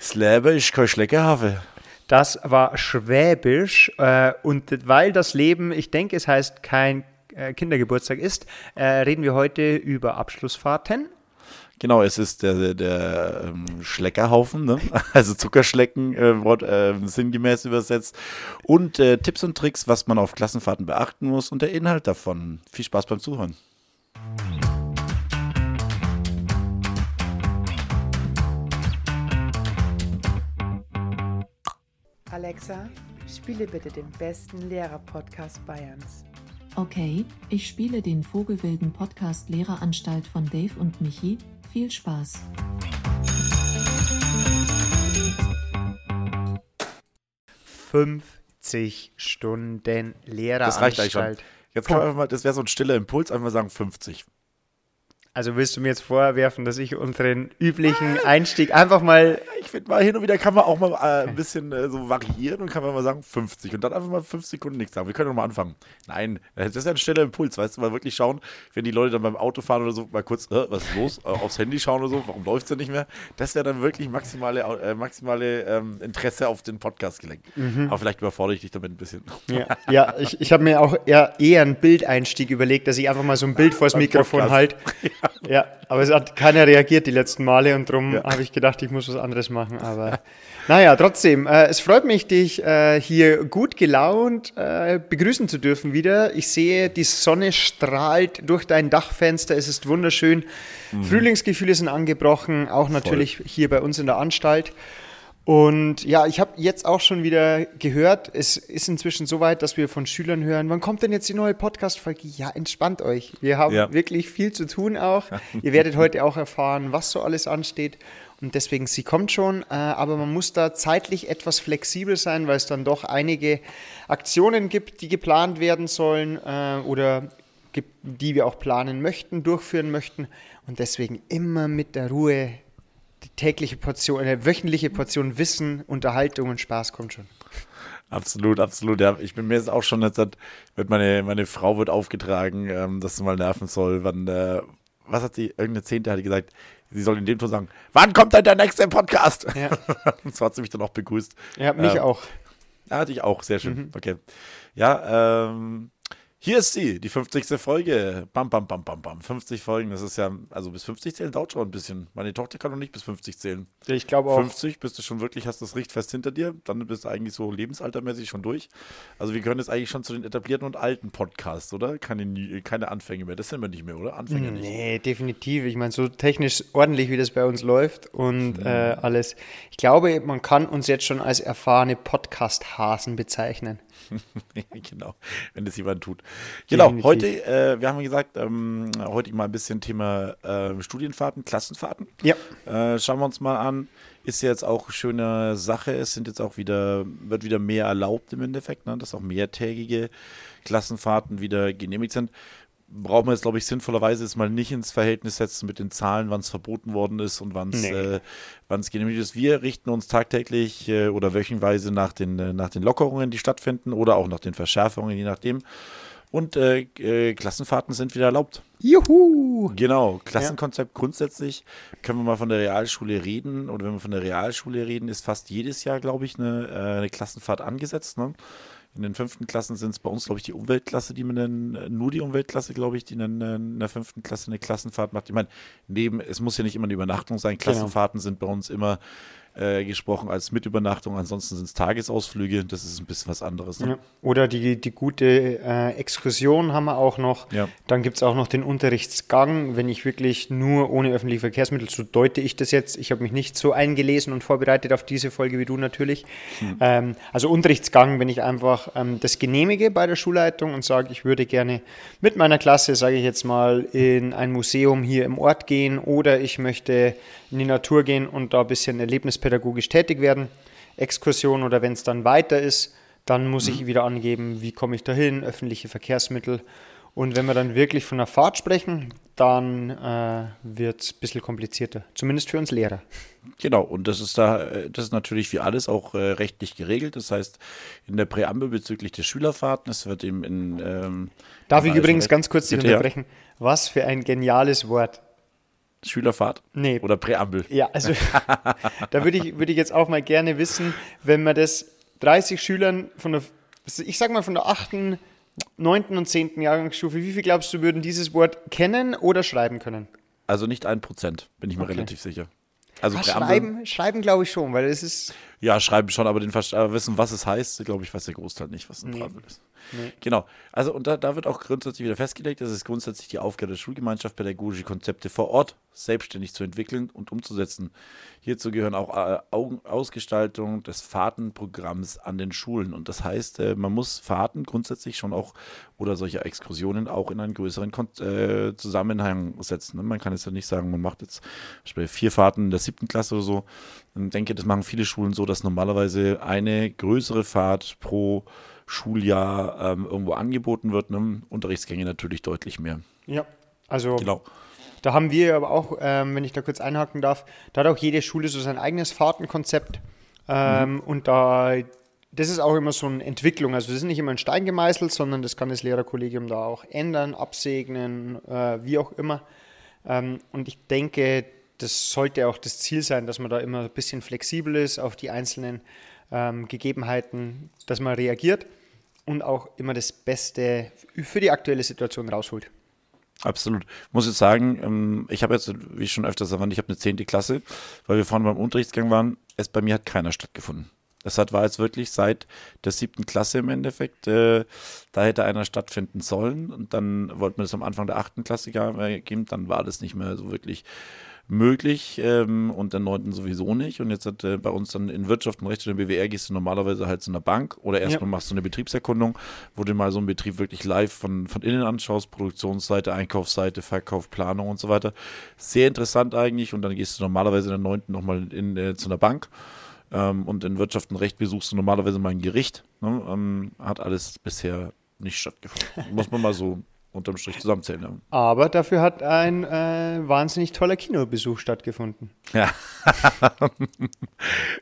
Släbe ist kein Schleckerhafe. Das war Schwäbisch äh, und weil das Leben, ich denke, es heißt kein äh, Kindergeburtstag ist, äh, reden wir heute über Abschlussfahrten. Genau, es ist der, der, der ähm, Schleckerhaufen, ne? also Zuckerschlecken, äh, Wort, äh, sinngemäß übersetzt. Und äh, Tipps und Tricks, was man auf Klassenfahrten beachten muss und der Inhalt davon. Viel Spaß beim Zuhören. Alexa, spiele bitte den besten Lehrer-Podcast Bayerns. Okay, ich spiele den Vogelwilden Podcast Lehreranstalt von Dave und Michi. Viel Spaß. »50 Stunden Lehreranstalt«. Das reicht eigentlich schon. Jetzt kann man einfach mal, das wäre so ein stiller Impuls, einfach mal sagen 50. Also willst du mir jetzt vorwerfen, dass ich unseren üblichen Einstieg einfach mal. Ich finde mal hin und wieder kann man auch mal äh, ein bisschen äh, so variieren und kann man mal sagen 50 und dann einfach mal 5 Sekunden nichts sagen. Wir können doch mal anfangen. Nein, das ist ja ein schneller Impuls, weißt du, mal wirklich schauen, wenn die Leute dann beim Auto fahren oder so, mal kurz, äh, was ist los, äh, aufs Handy schauen oder so, warum läuft es denn nicht mehr? Das wäre dann wirklich maximale, äh, maximale ähm, Interesse auf den Podcast gelenkt. Mhm. Aber vielleicht überfordere ich dich damit ein bisschen. Ja, ja ich, ich habe mir auch eher, eher einen Bildeinstieg überlegt, dass ich einfach mal so ein Bild vors Mikrofon halte. Ja, aber es hat keiner reagiert die letzten Male und darum ja. habe ich gedacht, ich muss was anderes machen. Aber naja, trotzdem, äh, es freut mich, dich äh, hier gut gelaunt äh, begrüßen zu dürfen wieder. Ich sehe, die Sonne strahlt durch dein Dachfenster, es ist wunderschön. Mhm. Frühlingsgefühle sind angebrochen, auch natürlich Voll. hier bei uns in der Anstalt. Und ja, ich habe jetzt auch schon wieder gehört, es ist inzwischen so weit, dass wir von Schülern hören, wann kommt denn jetzt die neue Podcast-Folge? Ja, entspannt euch. Wir haben ja. wirklich viel zu tun auch. Ihr werdet heute auch erfahren, was so alles ansteht. Und deswegen, sie kommt schon, äh, aber man muss da zeitlich etwas flexibel sein, weil es dann doch einige Aktionen gibt, die geplant werden sollen äh, oder die wir auch planen möchten, durchführen möchten. Und deswegen immer mit der Ruhe die tägliche Portion, eine wöchentliche Portion Wissen, Unterhaltung und Spaß kommt schon. Absolut, absolut. Ja, ich bin mir jetzt auch schon, jetzt hat, wird meine, meine Frau wird aufgetragen, ähm, dass sie mal nerven soll. Wann, äh, was hat sie, irgendeine Zehnte hat gesagt, sie soll in dem Ton sagen, wann kommt denn der nächste Podcast? Ja. so hat sie mich dann auch begrüßt. Ja, mich ähm, auch. Ja, hatte ich auch, sehr schön. Mhm. Okay. Ja, ähm, hier ist sie, die 50. Folge. Bam, bam, bam, bam, bam. 50 Folgen, das ist ja, also bis 50 zählen dauert schon ein bisschen. Meine Tochter kann noch nicht bis 50 zählen. Ich glaube auch. 50 bist du schon wirklich, hast das richtfest hinter dir. Dann bist du eigentlich so lebensaltermäßig schon durch. Also wir gehören jetzt eigentlich schon zu den etablierten und alten Podcasts, oder? Keine, keine Anfänge mehr. Das sind wir nicht mehr, oder? Anfänge nicht. Nee, definitiv. Ich meine, so technisch ordentlich, wie das bei uns läuft und mhm. äh, alles. Ich glaube, man kann uns jetzt schon als erfahrene Podcast-Hasen bezeichnen. genau, wenn das jemand tut. Genau, heute, äh, wir haben gesagt, ähm, heute mal ein bisschen Thema äh, Studienfahrten, Klassenfahrten. Ja. Äh, schauen wir uns mal an. Ist jetzt auch eine schöne Sache. Es sind jetzt auch wieder, wird wieder mehr erlaubt im Endeffekt, ne? dass auch mehrtägige Klassenfahrten wieder genehmigt sind brauchen wir jetzt, glaube ich, sinnvollerweise jetzt mal nicht ins Verhältnis setzen mit den Zahlen, wann es verboten worden ist und wann es nee. äh, genehmigt ist. Wir richten uns tagtäglich äh, oder wöchenweise nach den, äh, nach den Lockerungen, die stattfinden oder auch nach den Verschärfungen, je nachdem. Und äh, äh, Klassenfahrten sind wieder erlaubt. Juhu! Genau, Klassenkonzept ja. grundsätzlich können wir mal von der Realschule reden. Oder wenn wir von der Realschule reden, ist fast jedes Jahr, glaube ich, eine, äh, eine Klassenfahrt angesetzt. Ne? In den fünften Klassen sind es bei uns, glaube ich, die Umweltklasse, die man dann, äh, nur die Umweltklasse, glaube ich, die dann äh, in der fünften Klasse eine Klassenfahrt macht. Ich meine, neben, es muss ja nicht immer eine Übernachtung sein. Genau. Klassenfahrten genau. sind bei uns immer äh, gesprochen als Mitübernachtung. Ansonsten sind es Tagesausflüge. Das ist ein bisschen was anderes. Ne? Ja. Oder die, die gute äh, Exkursion haben wir auch noch. Ja. Dann gibt es auch noch den Unterrichtsgang. Wenn ich wirklich nur ohne öffentliche Verkehrsmittel, so deute ich das jetzt. Ich habe mich nicht so eingelesen und vorbereitet auf diese Folge wie du natürlich. Hm. Ähm, also Unterrichtsgang, wenn ich einfach ähm, das genehmige bei der Schulleitung und sage, ich würde gerne mit meiner Klasse, sage ich jetzt mal, in ein Museum hier im Ort gehen oder ich möchte in die Natur gehen und da ein bisschen erlebnispädagogisch tätig werden. Exkursion oder wenn es dann weiter ist, dann muss mhm. ich wieder angeben, wie komme ich dahin, öffentliche Verkehrsmittel. Und wenn wir dann wirklich von der Fahrt sprechen, dann äh, wird es ein bisschen komplizierter, zumindest für uns Lehrer. Genau, und das ist da, äh, das ist natürlich wie alles auch äh, rechtlich geregelt. Das heißt, in der Präambel bezüglich der Schülerfahrten, es wird eben in. Ähm, Darf ich übrigens ganz kurz unterbrechen? Was für ein geniales Wort. Schülerfahrt? Nee. Oder Präambel? Ja, also da würde ich, würd ich jetzt auch mal gerne wissen, wenn man das 30 Schülern von der, ich sag mal von der 8., 9. und 10. Jahrgangsstufe, wie viel glaubst du, würden dieses Wort kennen oder schreiben können? Also nicht ein Prozent, bin ich mir Okay. relativ sicher. Also Präambel, schreiben, schreiben glaube ich schon, weil es ist, ja, schreiben schon, aber den Verst aber wissen, was es heißt, glaube ich, weiß der Großteil nicht, was ein Nee. Präambel ist. Nee. Genau. Also, und da, da wird auch grundsätzlich wieder festgelegt, es ist grundsätzlich die Aufgabe der Schulgemeinschaft, pädagogische Konzepte vor Ort selbstständig zu entwickeln und umzusetzen. Hierzu gehören auch äh, Ausgestaltung des Fahrtenprogramms an den Schulen. Und das heißt, äh, man muss Fahrten grundsätzlich schon auch oder solche Exkursionen auch in einen größeren Kon äh, Zusammenhang setzen. ne? Man kann jetzt ja nicht sagen, man macht jetzt vier Fahrten in der siebten Klasse oder so. Ich denke, das machen viele Schulen so, dass normalerweise eine größere Fahrt pro Schuljahr ähm, irgendwo angeboten wird. Ne? Unterrichtsgänge natürlich deutlich mehr. ja, also Genau. Da haben wir aber auch, ähm, wenn ich da kurz einhaken darf, da hat auch jede Schule so sein eigenes Fahrtenkonzept. Ähm, Und da, das ist auch immer so eine Entwicklung. Also das ist nicht immer ein Stein gemeißelt, sondern das kann das Lehrerkollegium da auch ändern, absegnen, äh, wie auch immer. Ähm, und ich denke, das sollte auch das Ziel sein, dass man da immer ein bisschen flexibel ist auf die einzelnen ähm, Gegebenheiten, dass man reagiert und auch immer das Beste für die aktuelle Situation rausholt. Absolut. Muss jetzt sagen, ähm, ich habe jetzt, wie ich schon öfters erwähnt, ich habe eine 10. Klasse, weil wir vorhin beim Unterrichtsgang waren. Es bei mir hat keiner stattgefunden. Das hat, war jetzt wirklich seit der siebten Klasse im Endeffekt. Äh, da hätte einer stattfinden sollen und dann wollten wir das am Anfang der achten Klasse geben. Dann war das nicht mehr so wirklich möglich ähm, und der neunten sowieso nicht. Und jetzt hat äh, bei uns dann in Wirtschaft und Recht oder BWR gehst du normalerweise halt zu einer Bank oder erstmal Ja. machst du eine Betriebserkundung, wo du mal so einen Betrieb wirklich live von, von innen anschaust, Produktionsseite, Einkaufsseite, Verkauf, Planung und so weiter. Sehr interessant eigentlich und dann gehst du normalerweise in der neunten nochmal in, äh, zu einer Bank. Ähm, und in Wirtschaft und Recht besuchst du normalerweise mal ein Gericht. Ne? Ähm, hat alles bisher nicht stattgefunden. Muss man mal so unterm Strich zusammenzählen. Ja. Aber dafür hat ein äh, wahnsinnig toller Kinobesuch stattgefunden. Ja.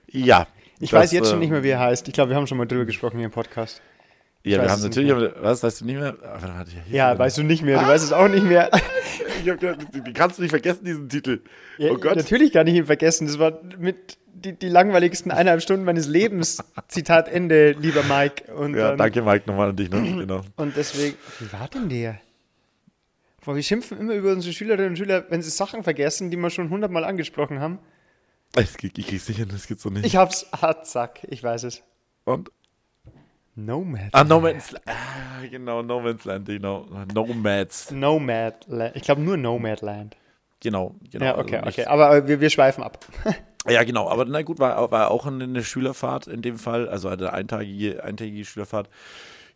ja. Ich das, weiß jetzt schon äh, nicht mehr, wie er heißt. Ich glaube, wir haben schon mal drüber gesprochen hier im Podcast. Ja, wir haben natürlich, aber, was weißt du nicht mehr? Ah, Ja, steht weißt du nicht mehr. Du weißt es auch nicht mehr. Ich hab gedacht, den kannst du nicht vergessen, diesen Titel. Ja, oh Gott. Natürlich kann ich ihn vergessen. Das war mit die, die langweiligsten eineinhalb Stunden meines Lebens. Zitat Ende, lieber Mike. Und Ja, dann, danke Mike nochmal an dich. Ne? Genau. Und deswegen, wie war denn der? Boah, wir schimpfen immer über unsere Schülerinnen und Schüler, wenn sie Sachen vergessen, die wir schon hundertmal angesprochen haben. Ich, ich krieg's nicht hin, das geht's so nicht. Ich hab's hart, zack, ich weiß es. Und? Nomad. Ah, No Man's Land. Ah, genau, No Man's Land, genau. Nomads. Nomadland. Ich glaube nur Nomadland. Genau, genau. Ja, okay, also okay. Aber wir, wir schweifen ab. Ja, genau, aber na gut, war, war auch eine, eine Schülerfahrt in dem Fall, also eine eintägige, eintägige Schülerfahrt.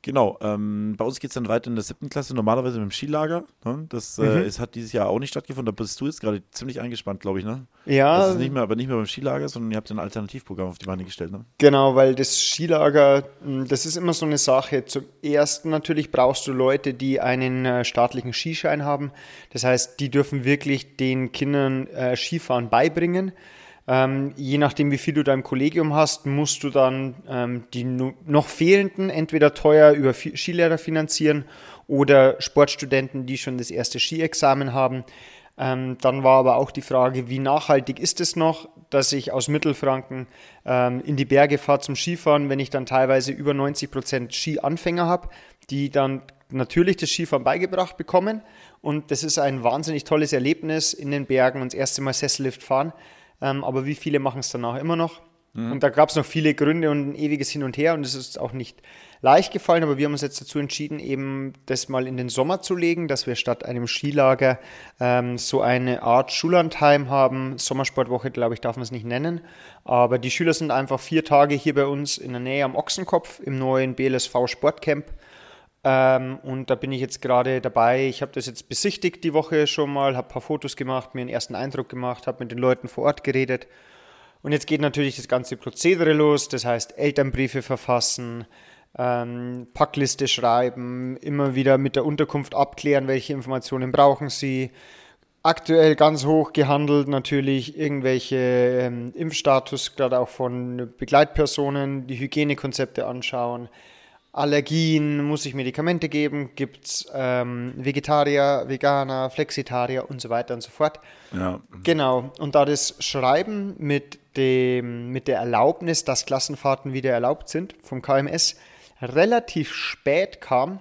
Genau, ähm, bei uns geht es dann weiter in der siebten Klasse, normalerweise mit dem Skilager. Ne? Das Mhm. äh, es hat dieses Jahr auch nicht stattgefunden, da bist du jetzt gerade ziemlich eingespannt, glaube ich, ne? Ja, Das ist nicht mehr, aber nicht mehr beim Skilager, sondern ihr habt ein Alternativprogramm auf die Beine gestellt, ne? Genau, weil das Skilager, mh, das ist immer so eine Sache. Zum ersten natürlich brauchst du Leute, die einen äh, staatlichen Skischein haben. Das heißt, die dürfen wirklich den Kindern äh, Skifahren beibringen. Ähm, je nachdem, wie viel du da im Kollegium hast, musst du dann ähm, die noch fehlenden entweder teuer über Skilehrer finanzieren oder Sportstudenten, die schon das erste Skiexamen haben. Ähm, dann war aber auch die Frage, wie nachhaltig ist es noch, dass ich aus Mittelfranken ähm, in die Berge fahre zum Skifahren, wenn ich dann teilweise über 90 Prozent Skianfänger habe, die dann natürlich das Skifahren beigebracht bekommen. Und das ist ein wahnsinnig tolles Erlebnis in den Bergen und das erste Mal Sessellift fahren. Ähm, aber wie viele machen es danach immer noch? Und da gab es noch viele Gründe und ein ewiges Hin und Her und es ist auch nicht leicht gefallen, aber wir haben uns jetzt dazu entschieden, eben das mal in den Sommer zu legen, dass wir statt einem Skilager ähm, so eine Art Schullandheim haben. Sommersportwoche, glaube ich, darf man es nicht nennen. Aber die Schüler sind einfach vier Tage hier bei uns in der Nähe am Ochsenkopf im neuen BLSV Sportcamp. Ähm, und da bin ich jetzt gerade dabei. Ich habe das jetzt besichtigt die Woche schon mal, habe ein paar Fotos gemacht, mir einen ersten Eindruck gemacht, habe mit den Leuten vor Ort geredet. Und jetzt geht natürlich das ganze Prozedere los, das heißt Elternbriefe verfassen, ähm, Packliste schreiben, immer wieder mit der Unterkunft abklären, welche Informationen brauchen sie. Aktuell ganz hoch gehandelt natürlich irgendwelche ähm, Impfstatus, gerade auch von Begleitpersonen, die Hygienekonzepte anschauen. Allergien, muss ich Medikamente geben, gibt es ähm, Vegetarier, Veganer, Flexitarier und so weiter und so fort. Ja. Genau, und da das Schreiben mit, dem, mit der Erlaubnis, dass Klassenfahrten wieder erlaubt sind vom KMS relativ spät kam,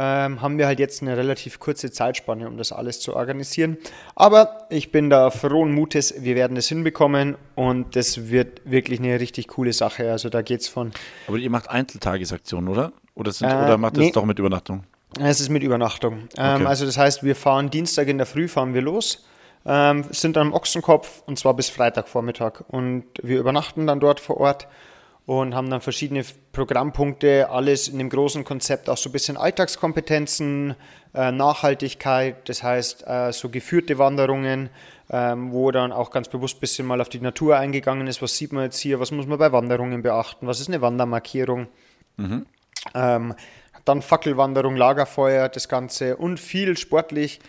ähm, haben wir halt jetzt eine relativ kurze Zeitspanne, um das alles zu organisieren. Aber ich bin da frohen Mutes, wir werden es hinbekommen und das wird wirklich eine richtig coole Sache. Also da geht es von. Aber ihr macht Einzeltagesaktionen, oder? Oder, sind, Äh, oder macht ihr nee. es doch mit Übernachtung? Es ist mit Übernachtung. Ähm, Okay. Also das heißt, wir fahren Dienstag in der Früh, fahren wir los, ähm, sind dann am Ochsenkopf und zwar bis Freitagvormittag. Und wir übernachten dann dort vor Ort und haben dann verschiedene Programmpunkte, alles in dem großen Konzept, auch so ein bisschen Alltagskompetenzen, äh, Nachhaltigkeit, das heißt äh, so geführte Wanderungen, ähm, wo dann auch ganz bewusst ein bisschen mal auf die Natur eingegangen ist. Was sieht man jetzt hier, was muss man bei Wanderungen beachten, was ist eine Wandermarkierung. Ähm, dann Fackelwanderung, Lagerfeuer, das Ganze und viel sportlich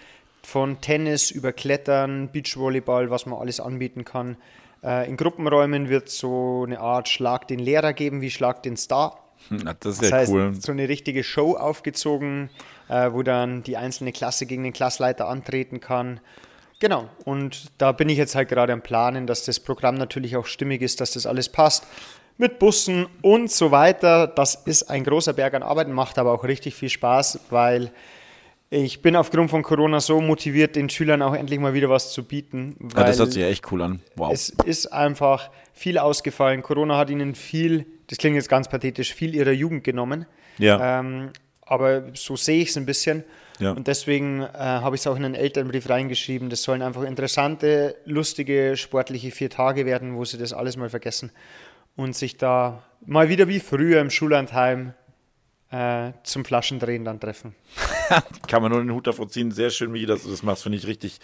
von Tennis über Klettern, Beachvolleyball, was man alles anbieten kann. Äh, in Gruppenräumen wird so eine Art Schlag den Lehrer geben, wie Schlag den Star. Na, Das ist Das ja heißt, cool. so eine richtige Show aufgezogen, äh, wo dann die einzelne Klasse gegen den Klassleiter antreten kann. Genau, und da bin ich jetzt halt gerade am Planen, dass das Programm natürlich auch stimmig ist, dass das alles passt. Mit Bussen und so weiter. Das ist ein großer Berg an Arbeit, macht aber auch richtig viel Spaß, weil ich bin aufgrund von Corona so motiviert, den Schülern auch endlich mal wieder was zu bieten. Ja, das hört sich ja echt cool an. Wow. es ist einfach viel ausgefallen. Corona hat ihnen viel, das klingt jetzt ganz pathetisch, viel ihrer Jugend genommen. Ja. Ähm, aber so sehe ich es ein bisschen. Ja. Und deswegen äh, habe ich es auch in einen Elternbrief reingeschrieben. Das sollen einfach interessante, lustige, sportliche vier Tage werden, wo sie das alles mal vergessen und sich da mal wieder wie früher im Schullandheim äh, zum Flaschendrehen dann treffen. Kann man nur den Hut davor ziehen. Sehr schön, wie das, das machst, finde ich richtig,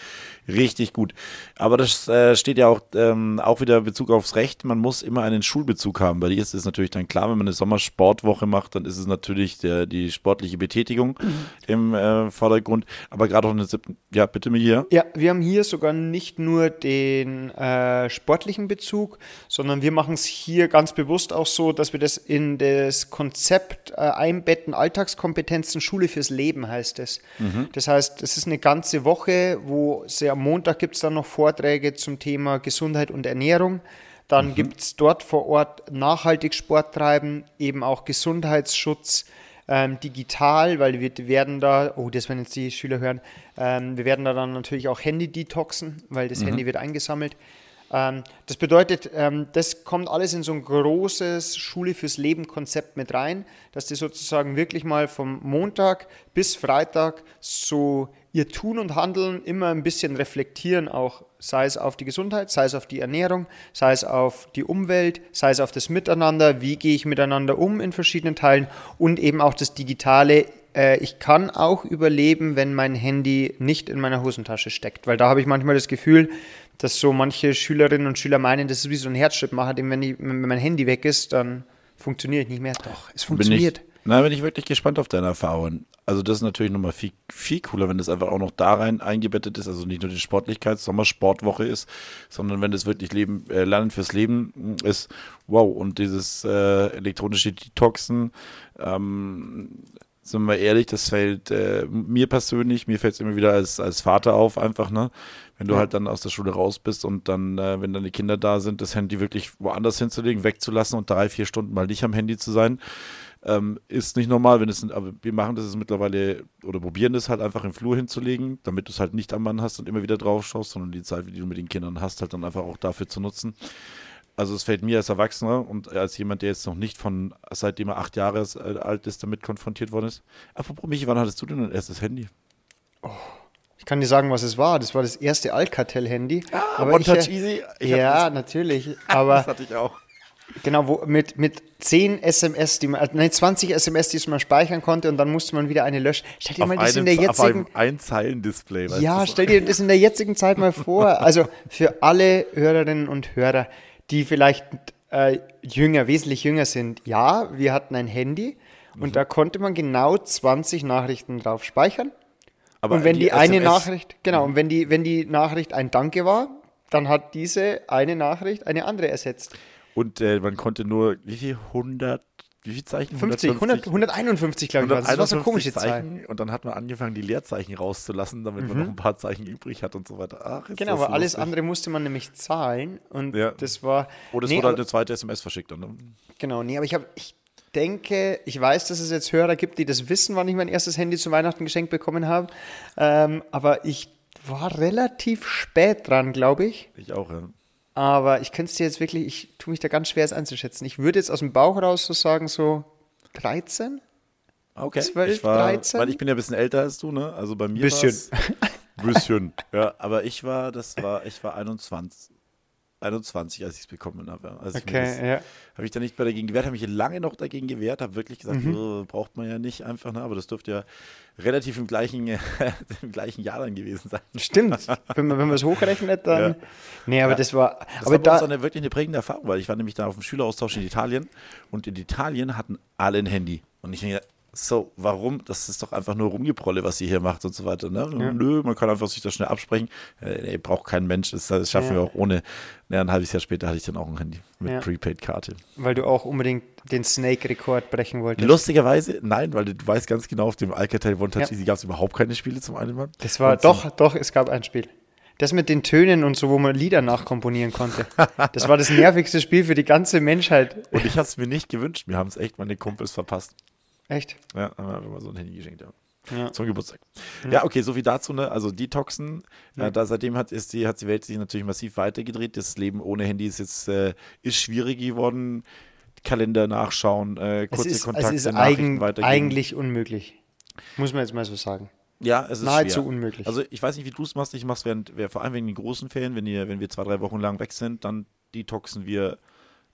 richtig gut. Aber das äh, steht ja auch, ähm, auch wieder Bezug aufs Recht. Man muss immer einen Schulbezug haben. Bei dir ist es natürlich dann klar, wenn man eine Sommersportwoche macht, dann ist es natürlich der, die sportliche Betätigung im äh, Vordergrund. Aber gerade auch in der siebten, ja, bitte mir hier. Ja, wir haben hier sogar nicht nur den äh, sportlichen Bezug, sondern wir machen es hier ganz bewusst auch so, dass wir das in das Konzept äh, einbetten, Alltagskompetenzen, Schule fürs Leben heißt es. Das heißt, es ist eine ganze Woche, wo am Montag gibt es dann noch Vorträge zum Thema Gesundheit und Ernährung. Dann gibt es dort vor Ort nachhaltig Sport treiben, eben auch Gesundheitsschutz, ähm, digital, weil wir werden da, oh, das werden jetzt die Schüler hören, ähm, wir werden da dann natürlich auch Handy detoxen, weil das Handy wird eingesammelt. Ähm, das bedeutet, ähm, das kommt alles in so ein großes Schule fürs Leben Konzept mit rein, dass die sozusagen wirklich mal vom Montag bis Freitag so ihr Tun und Handeln immer ein bisschen reflektieren, auch sei es auf die Gesundheit, sei es auf die Ernährung, sei es auf die Umwelt, sei es auf das Miteinander, wie gehe ich miteinander um in verschiedenen Teilen und eben auch das Digitale. Äh, ich kann auch überleben, wenn mein Handy nicht in meiner Hosentasche steckt, weil da habe ich manchmal das Gefühl, dass so manche Schülerinnen und Schüler meinen, das ist wie so ein Herzschrittmacher, dem wenn, die, wenn mein Handy weg ist, dann funktioniert ich nicht mehr. Doch, es Bin funktioniert. ich, na, bin ich wirklich gespannt auf deine Erfahrungen. Also das ist natürlich nochmal viel, viel cooler, wenn das einfach auch noch da rein eingebettet ist, also nicht nur die Sportlichkeit, Sommersportwoche ist, sondern wenn das wirklich Leben, äh, Lernen fürs Leben ist. Wow, und dieses äh, elektronische Detoxen, ähm, sind wir ehrlich, das fällt äh, mir persönlich, mir fällt es immer wieder als, als Vater auf, einfach, ne? Wenn du halt dann aus der Schule raus bist und dann, äh, wenn dann die Kinder da sind, das Handy wirklich woanders hinzulegen, wegzulassen und drei, vier Stunden mal nicht am Handy zu sein, ähm, ist nicht normal, wenn es, aber wir machen das jetzt mittlerweile oder probieren das halt einfach im Flur hinzulegen, damit du es halt nicht am Mann hast und immer wieder drauf schaust, sondern die Zeit, die du mit den Kindern hast, halt dann einfach auch dafür zu nutzen. Also es fällt mir als Erwachsener und als jemand, der jetzt noch nicht von, seitdem er acht Jahre alt ist, damit konfrontiert worden ist. Apropos Michi, wann hattest du denn dein erstes Handy? Ich kann dir sagen, was es war. Das war das erste Alcatel-Handy. Aber ich, One-Touch äh, Easy? Ich Ja, das- natürlich. Das Aber hatte ich auch. genau, wo, mit, mit 10 SMS, die man, äh, nein, 20 SMS, die man speichern konnte und dann musste man wieder eine löschen. Stell dir Auf mal das in einem, der auf einem jetzigen, Einzeilen-Display. weißt ja, stell dir das in der jetzigen Zeit mal vor. Also für alle Hörerinnen und Hörer, die vielleicht äh, jünger, wesentlich jünger sind. Ja, wir hatten ein Handy und Mhm. da konnte man genau 20 Nachrichten drauf speichern. Aber und wenn die, eine SMS Nachricht, genau, und wenn die, wenn die Nachricht ein Danke war, dann hat diese eine Nachricht eine andere ersetzt. Und äh, man konnte nur, wie viel? wie viele Zeichen? 50, 100, 151, glaube ich. war Das Das war so eine komische Zahl. Zeichen und dann hat man angefangen, die Leerzeichen rauszulassen, damit man noch ein paar Zeichen übrig hat und so weiter. Ach, ist Genau, aber alles lustig. andere musste man nämlich zahlen und Ja. das war. Oder es Nee, wurde halt eine zweite SMS verschickt. Dann, ne? Genau, nee, aber ich habe, ich denke, ich weiß, dass es jetzt Hörer gibt, die das wissen, wann ich mein erstes Handy zu Weihnachten geschenkt bekommen habe. Ähm, aber ich war relativ spät dran, glaube ich. Ich auch, ja. Aber ich könnte es dir jetzt wirklich, ich tue mich da ganz schwer, es einzuschätzen. Ich würde jetzt aus dem Bauch raus so sagen, so 13? Okay. 12, ich war, 13? Weil ich bin ja ein bisschen älter als du, ne? Also bei mir Bisschen. bisschen. Ja, aber ich war, das war, ich war 21. 21, als ich es bekommen habe. Als ich mir das, Okay, ja. Habe ich da nicht mehr dagegen gewehrt, habe mich lange noch dagegen gewehrt, habe wirklich gesagt, Mhm. "Oh, braucht man ja nicht einfach, ne? aber das dürfte ja relativ im gleichen, im gleichen Jahr dann gewesen sein. Stimmt. wenn man, wenn man es hochrechnet, dann. Ja. Nee, aber Ja. das war. Das aber war da. eine, wirklich eine prägende Erfahrung, weil ich war nämlich da auf dem Schüleraustausch in Italien und in Italien hatten alle ein Handy. Und ich denke, so, warum? Das ist doch einfach nur Rumgeprolle, was ihr hier macht und so weiter. Ne? Nö, man kann einfach sich das schnell absprechen. Äh, nee, braucht kein Mensch. Das, das schaffen Ja. wir auch ohne. Ja, ein halbes Jahr später hatte ich dann auch ein Handy mit Ja. Prepaid-Karte. Weil du auch unbedingt den Snake-Rekord brechen wolltest. Lustigerweise, nein, weil du, du weißt ganz genau, auf dem Alcatel One Touch Ja. Easy gab es überhaupt keine Spiele zum einen. Mal. Das war doch, doch, es gab ein Spiel. Das mit den Tönen und so, wo man Lieder nachkomponieren konnte. Das war das nervigste Spiel für die ganze Menschheit. Und ich habe es mir nicht gewünscht. Mir haben es echt meine Kumpels verpasst. Echt? Ja, haben wir einfach mal so ein Handy geschenkt, ja. Ja. Zum Geburtstag. Ja, okay, so viel dazu, ne? Also Detoxen, äh, da seitdem hat, ist die, hat die Welt sich natürlich massiv weitergedreht. Das Leben ohne Handy ist jetzt äh, ist schwierig geworden. Kalender nachschauen, äh, Es kurze ist, Kontakte, es ist Nachrichten eigen, weitergeben. eigentlich unmöglich. Muss man jetzt mal so sagen. ja, es ist nahezu schwer. unmöglich. Also ich weiß nicht, wie du es machst. Ich mache es während, vor allem wegen den großen Ferien, wenn, ihr, wenn wir zwei, drei Wochen lang weg sind, dann detoxen wir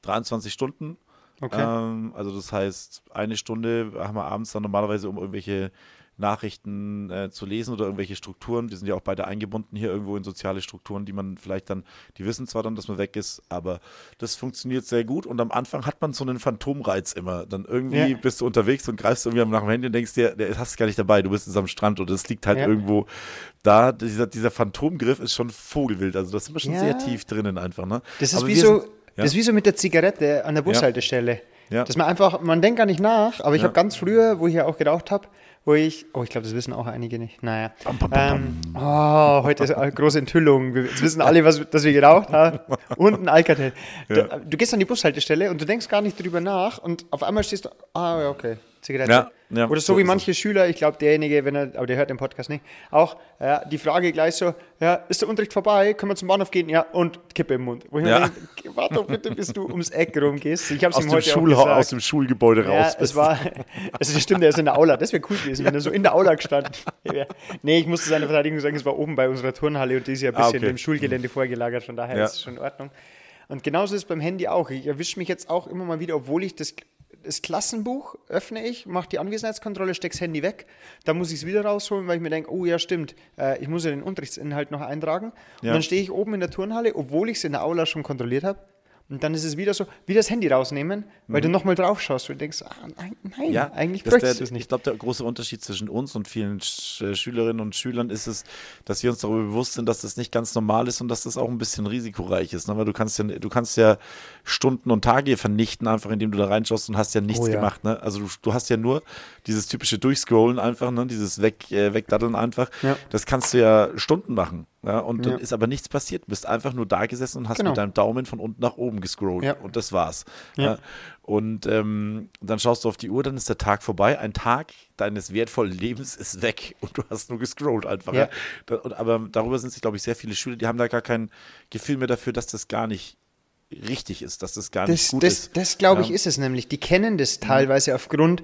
23 Stunden. Okay. Ähm, also das heißt, eine Stunde haben wir abends dann normalerweise, um irgendwelche Nachrichten äh, zu lesen oder irgendwelche Strukturen. Wir sind ja auch beide eingebunden hier irgendwo in soziale Strukturen, die man vielleicht dann, die wissen zwar dann, dass man weg ist, aber das funktioniert sehr gut. Und am Anfang hat man so einen Phantomreiz immer. Dann irgendwie Ja. bist du unterwegs und greifst irgendwie nach dem Handy und denkst dir, der hast du gar nicht dabei, du bist jetzt am Strand oder es liegt halt Ja. irgendwo da. Dieser, dieser Phantomgriff ist schon vogelwild. Also das sind wir schon Ja. sehr tief drinnen einfach. Ne? Das ist, Aber wie so, ja. das ist wie so mit der Zigarette an der Bushaltestelle. Ja. Dass man einfach, man denkt gar nicht nach, aber ich Ja. habe ganz früher, wo ich ja auch geraucht habe, wo ich, oh, ich glaube, das wissen auch einige nicht. Naja. Bam, bam, bam, Ähm, oh, heute ist eine große Enthüllung. Jetzt wissen alle, was, dass wir geraucht haben. Und ein Alcatel. Du, du gehst an die Bushaltestelle und du denkst gar nicht drüber nach und auf einmal stehst du, ah, ja, okay, Zigarette. Ja, ja, Oder so, so wie manche Schüler, ich glaube, derjenige, wenn er, aber der hört den Podcast nicht, auch ja, die Frage gleich so, ja, ist der Unterricht vorbei, können wir zum Bahnhof gehen? Ja, und Kippe im Mund. Wo ich Ja. mir denke, warte doch bitte, bis du ums Eck rumgehst. Ich habe es ihm heute auch Schulhaus, gesagt. aus dem Schulgebäude Ja, raus. es war, also das stimmt, er ist in der Aula. Das wäre cool gewesen, wenn er so in der Aula gestanden wäre. Nee, ich musste seine Verteidigung sagen, es war oben bei unserer Turnhalle und die ist ja ein Ah, bisschen okay. dem Schulgelände vorgelagert, von daher Ja. ist es schon in Ordnung. Und genauso ist es beim Handy auch. Ich erwische mich jetzt auch immer mal wieder, obwohl ich das, das Klassenbuch öffne ich, mache die Anwesenheitskontrolle, stecke das Handy weg. Dann muss ich es wieder rausholen, weil ich mir denke, oh ja, stimmt, äh, ich muss ja den Unterrichtsinhalt noch eintragen. Und Ja. dann stehe ich oben in der Turnhalle, obwohl ich es in der Aula schon kontrolliert habe. Und dann ist es wieder so, wie das Handy rausnehmen, weil du nochmal drauf schaust und denkst, ah, nein, Mhm. Ja, eigentlich das bräuchtest du es nicht. Ich glaube, der große Unterschied zwischen uns und vielen Sch äh, Schülerinnen und Schülern ist es, dass wir uns darüber bewusst sind, dass das nicht ganz normal ist und dass das auch ein bisschen risikoreich ist. Ne? Weil du kannst ja, du kannst ja Stunden und Tage vernichten, einfach indem du da reinschaust und hast ja nichts Oh ja. gemacht. Ne? Also du, du hast ja nur dieses typische Durchscrollen einfach, ne? dieses Weg, äh, Wegdaddeln einfach. Ja. Das kannst du ja Stunden machen. Ja? Und Ja. dann ist aber nichts passiert. Du bist einfach nur da gesessen und hast Genau. mit deinem Daumen von unten nach oben gescrollt. Ja. Und das war's. Und ähm, dann schaust du auf die Uhr, dann ist der Tag vorbei. Ein Tag deines wertvollen Lebens ist weg und du hast nur gescrollt einfach. Da, und, aber darüber sind sich, glaube ich, sehr viele Schüler, die haben da gar kein Gefühl mehr dafür, dass das gar nicht richtig ist, dass das gar nicht Das, gut das, ist. das glaube ich, ist es nämlich. Die kennen das teilweise aufgrund,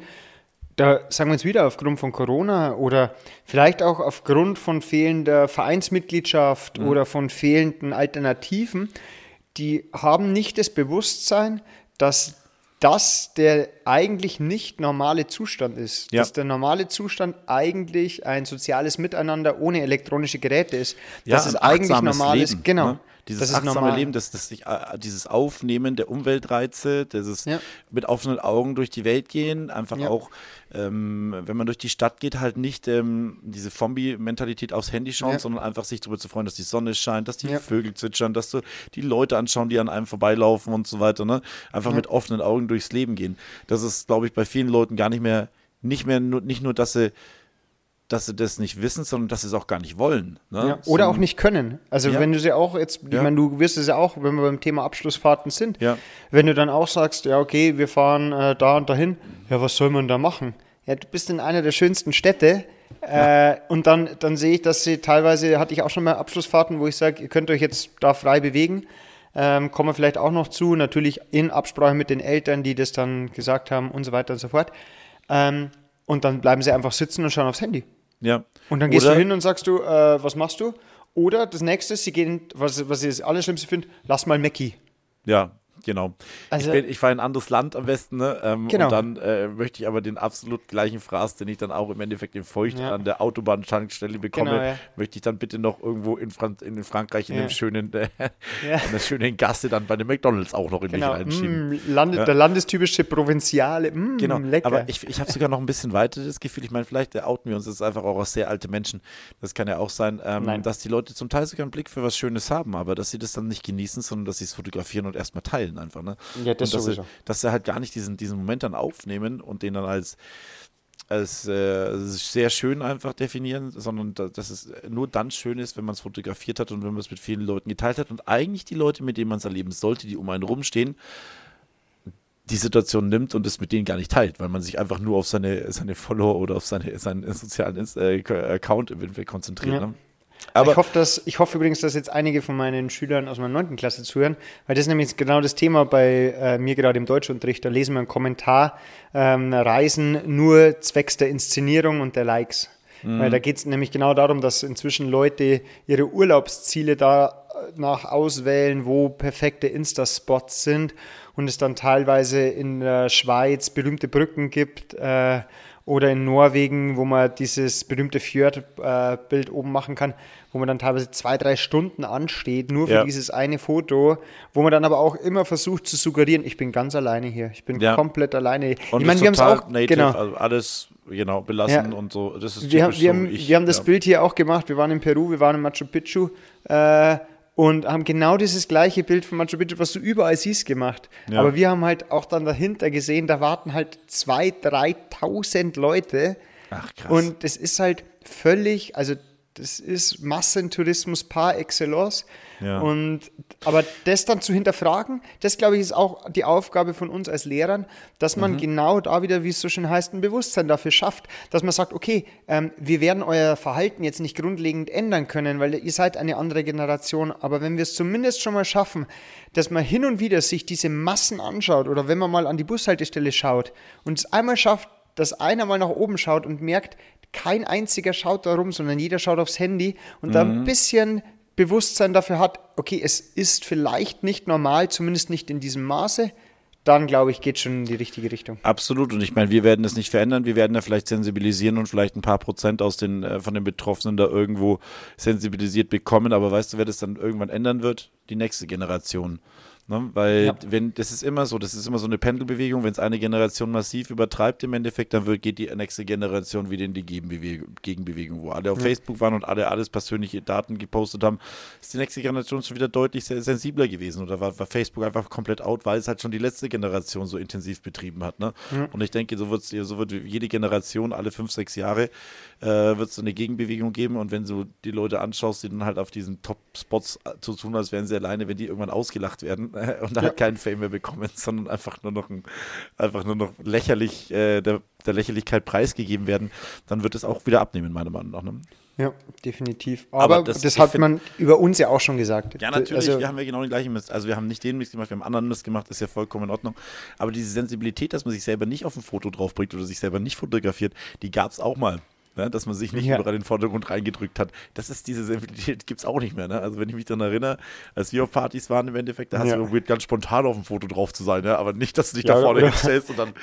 da sagen wir jetzt wieder, aufgrund von Corona oder vielleicht auch aufgrund von fehlender Vereinsmitgliedschaft Mhm. oder von fehlenden Alternativen. Die haben nicht das Bewusstsein, dass das der eigentlich nicht normale Zustand ist. Ja. Dass der normale Zustand eigentlich ein soziales Miteinander ohne elektronische Geräte ist. Ja, dass es eigentlich normal Leben, ist. Genau. ne? Dieses achtsame. Leben, das, das sich, äh, dieses Aufnehmen der Umweltreize, dieses Ja. mit offenen Augen durch die Welt gehen, einfach Ja. auch, ähm, wenn man durch die Stadt geht, halt nicht ähm, diese Zombie-Mentalität aufs Handy schauen, Ja. sondern einfach sich darüber zu freuen, dass die Sonne scheint, dass die. Vögel zwitschern, dass du die Leute anschauen, die an einem vorbeilaufen und so weiter. Ne? Einfach mit offenen Augen durchs Leben gehen. Das ist, glaube ich, bei vielen Leuten gar nicht mehr, nicht mehr, nur, nicht nur, dass sie dass sie das nicht wissen, sondern dass sie es auch gar nicht wollen. Ne? Ja, oder auch Sondern- nicht können. Also Ja. wenn du sie auch jetzt, ich Ja. meine, du wirst es ja auch, wenn wir beim Thema Abschlussfahrten sind, wenn du dann auch sagst, ja okay, wir fahren äh, da und dahin, ja was soll man da machen? Ja, du bist in einer der schönsten Städte äh, und dann, dann sehe ich, dass sie teilweise, hatte ich auch schon mal Abschlussfahrten, wo ich sage, ihr könnt euch jetzt da frei bewegen. Ähm, kommen wir vielleicht auch noch zu, natürlich in Absprache mit den Eltern, die das dann gesagt haben und so weiter und so fort. Ähm, und dann bleiben sie einfach sitzen und schauen aufs Handy. Ja. Und dann gehst Oder- du hin und sagst du, äh, was machst du? Oder das nächste, sie gehen, was, was ich das Allerschlimmste finde, lass mal Mackie. Ja, genau. Also- ich, bin, ich fahre in ein anderes Land am besten, ne? Ähm, Genau. Und dann äh, möchte ich aber den absolut gleichen Fraß, den ich dann auch im Endeffekt in Feucht Ja. an der Autobahntankstelle bekomme, Genau, ja. möchte ich dann bitte noch irgendwo in, Fran in Frankreich in Ja. einem schönen, äh, Ja. in einer schönen Gasse dann bei den McDonalds auch noch in Genau, mich reinschieben. mm, Lande, Ja. der landestypische Provinziale, mm, Genau, lecker. aber ich, ich habe sogar noch ein bisschen weiter das Gefühl, ich meine, vielleicht outen wir uns, ist einfach auch aus sehr alte Menschen, das kann ja auch sein, ähm, dass die Leute zum Teil sogar einen Blick für was Schönes haben, aber dass sie das dann nicht genießen, sondern dass sie es fotografieren und erstmal teilen einfach, ne? Ja, das und dass sie, dass sie halt gar nicht diesen, diesen Moment dann aufnehmen und den dann als als äh, sehr schön einfach definieren, sondern da, dass es nur dann schön ist, wenn man es fotografiert hat und wenn man es mit vielen Leuten geteilt hat und eigentlich die Leute, mit denen man es erleben sollte, die um einen rumstehen, die Situation nimmt und es mit denen gar nicht teilt, weil man sich einfach nur auf seine, seine Follower oder auf seine, seinen sozialen Inst- äh, Account im Endeffekt konzentriert. Ja. Ne? Aber ich, hoffe, dass, ich hoffe übrigens, dass jetzt einige von meinen Schülern aus meiner 9. Klasse zuhören, weil das ist nämlich genau das Thema bei äh, mir gerade im Deutschunterricht. Da lesen wir einen Kommentar, ähm, Reisen nur zwecks der Inszenierung und der Likes. Weil da geht es nämlich genau darum, dass inzwischen Leute ihre Urlaubsziele danach auswählen, wo perfekte Insta-Spots sind und es dann teilweise in der Schweiz berühmte Brücken gibt. Äh, oder in Norwegen, wo man dieses berühmte Fjord-Bild oben machen kann, wo man dann teilweise zwei, drei Stunden ansteht, nur für Ja. dieses eine Foto, wo man dann aber auch immer versucht zu suggerieren, ich bin ganz alleine hier, ich bin Ja. komplett alleine. und ich meine, wir haben es auch, native, genau, also alles genau belassen Ja. und so. Das ist wir, haben, wir, so haben, ich, wir haben das. Bild hier auch gemacht. Wir waren in Peru, wir waren in Machu Picchu äh, und haben genau dieses gleiche Bild von Machu Picchu, was du überall siehst, gemacht. Ja. Aber wir haben halt auch dann dahinter gesehen, da warten halt 2.000, 3.000 Leute. Ach, krass. Und das ist halt völlig, also das ist Massentourismus par excellence. Ja. Und aber das dann zu hinterfragen, das glaube ich ist auch die Aufgabe von uns als Lehrern, dass man Mhm. genau da wieder, wie es so schön heißt, ein Bewusstsein dafür schafft, dass man sagt, okay, ähm, wir werden euer Verhalten jetzt nicht grundlegend ändern können, weil ihr seid eine andere Generation, aber wenn wir es zumindest schon mal schaffen, dass man hin und wieder sich diese Massen anschaut oder wenn man mal an die Bushaltestelle schaut und es einmal schafft, dass einer mal nach oben schaut und merkt, kein einziger schaut da rum, sondern jeder schaut aufs Handy und da Mhm. ein bisschen Bewusstsein dafür hat, okay, es ist vielleicht nicht normal, zumindest nicht in diesem Maße, dann glaube ich, geht schon in die richtige Richtung. Absolut. Und ich meine, wir werden es nicht verändern. Wir werden ja vielleicht sensibilisieren und vielleicht ein paar Prozent aus den, äh, von den Betroffenen da irgendwo sensibilisiert bekommen. Aber weißt du, wer das dann irgendwann ändern wird? Die nächste Generation. Ne? Weil, Ja. wenn, das ist immer so, das ist immer so eine Pendelbewegung. Wenn es eine Generation massiv übertreibt im Endeffekt, dann wird, geht die nächste Generation wieder in die Gegenbewegung, Gegenbewegung wo alle auf Facebook waren und alle alles persönliche Daten gepostet haben, ist die nächste Generation schon wieder deutlich sensibler gewesen. Oder war, war Facebook einfach komplett out, weil es halt schon die letzte Generation so intensiv betrieben hat. Ne? Und ich denke, so, wird's, so wird jede Generation alle fünf, sechs Jahre äh, wird es so eine Gegenbewegung geben. Und wenn du die Leute anschaust, die dann halt auf diesen Top-Spots äh, zu tun, als wären sie alleine, wenn die irgendwann ausgelacht werden äh, und dann halt keinen Fame mehr bekommen, sondern einfach nur noch, ein, einfach nur noch lächerlich äh, der, der Lächerlichkeit preisgegeben werden, dann wird es auch wieder abnehmen, meiner Meinung nach. Ne? Ja, definitiv. Aber Aber, das- das, hat man über uns ja auch schon gesagt. Ja, natürlich, Also, wir haben ja genau den gleichen Mist. Also wir haben nicht den Mist gemacht, wir haben anderen Mist gemacht, ist ja vollkommen in Ordnung. Aber diese Sensibilität, dass man sich selber nicht auf ein Foto draufbringt oder sich selber nicht fotografiert, die gab es auch mal. Ne? dass man sich nicht Ja. überall in den Vordergrund reingedrückt hat. Das ist diese Sensibilität, gibt es auch nicht mehr. Ne? Also wenn ich mich daran erinnere, als wir auf Partys waren im Endeffekt, da hast Ja. du probiert, ganz spontan auf dem Foto drauf zu sein, ne? aber nicht, dass du dich Ja, da vorne oder- hinstellst und dann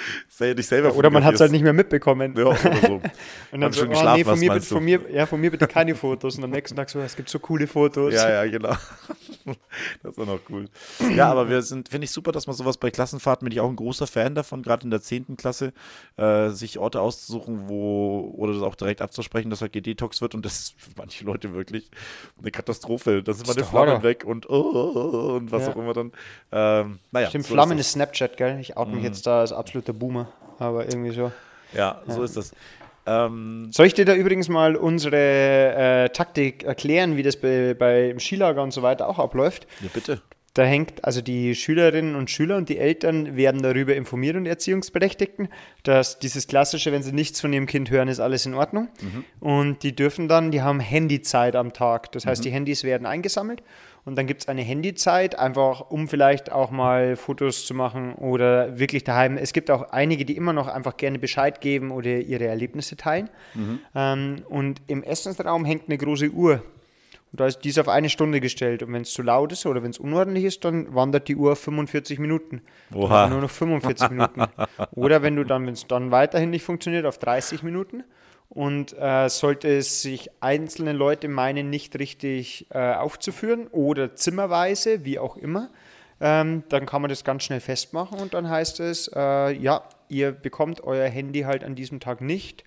dich selber Oder man hat es halt nicht mehr mitbekommen. Ja, oder so. Und dann so, oh, nee, von mir, bitte, meinst du? von, mir, ja, von mir bitte keine Fotos. Und am nächsten Tag so, es gibt so coole Fotos. Ja, ja, genau. Das ist auch noch cool. Ja, aber wir sind, finde ich super, dass man sowas bei Klassenfahrten, bin ich auch ein großer Fan davon, gerade in der 10. Klasse, äh, sich Orte auszusuchen, wo, oder das auch direkt abzusprechen, dass halt gedetox wird und das ist für manche Leute wirklich eine Katastrophe. Das ist meine Flammen Horror. weg und, oh, und was Ja. auch immer dann. Ähm, naja, Stimmt, so Flammen ist ist Snapchat, gell? Ich out mich Mhm. jetzt da als absoluter Boomer. Aber irgendwie so. Ja, so ist das. Ähm, Soll ich dir da übrigens mal unsere äh, Taktik erklären, wie das bei, beim Skilager und so weiter auch abläuft? ja, bitte. Da hängt also die Schülerinnen und Schüler und die Eltern werden darüber informiert und Erziehungsberechtigten, dass dieses klassische, wenn sie nichts von ihrem Kind hören, ist alles in Ordnung. Und die dürfen dann, die haben Handyzeit am Tag. Das heißt, die Handys werden eingesammelt und dann gibt es eine Handyzeit, einfach um vielleicht auch mal Fotos zu machen oder wirklich daheim. Es gibt auch einige, die immer noch einfach gerne Bescheid geben oder ihre Erlebnisse teilen. Ähm, und im Essensraum hängt eine große Uhr. Und da ist dies auf eine Stunde gestellt. Und wenn es zu laut ist oder wenn es unordentlich ist, dann wandert die Uhr auf 45 Minuten. Oha. Nur noch 45 Minuten. Oder wenn du dann, wenn es dann weiterhin nicht funktioniert, auf 30 Minuten. Und äh, sollte es sich einzelne Leute meinen, nicht richtig äh, aufzuführen oder zimmerweise, wie auch immer, ähm, dann kann man das ganz schnell festmachen und dann heißt es, äh, ja, ihr bekommt euer Handy halt an diesem Tag nicht.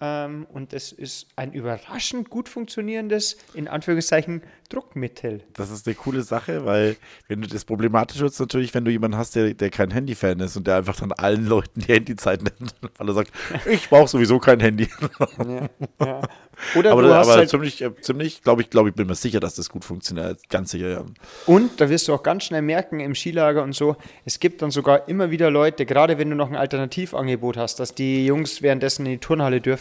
Ähm, und es ist ein überraschend gut funktionierendes, in Anführungszeichen, Druckmittel. Das ist eine coole Sache, weil wenn du das problematisch wird, natürlich, wenn du jemanden hast, der, der kein Handy-Fan ist und der einfach dann allen Leuten die Handyzeit nennt, weil er sagt, ich brauche sowieso kein Handy. Ja, ja. Oder aber du hast aber halt, ziemlich, äh, ziemlich, glaube ich, glaube ich, bin mir sicher, dass das gut funktioniert. Ganz sicher, ja. und da wirst du auch ganz schnell merken im Skilager und so, es gibt dann sogar immer wieder Leute, gerade wenn du noch ein Alternativangebot hast, dass die Jungs währenddessen in die Turnhalle dürfen,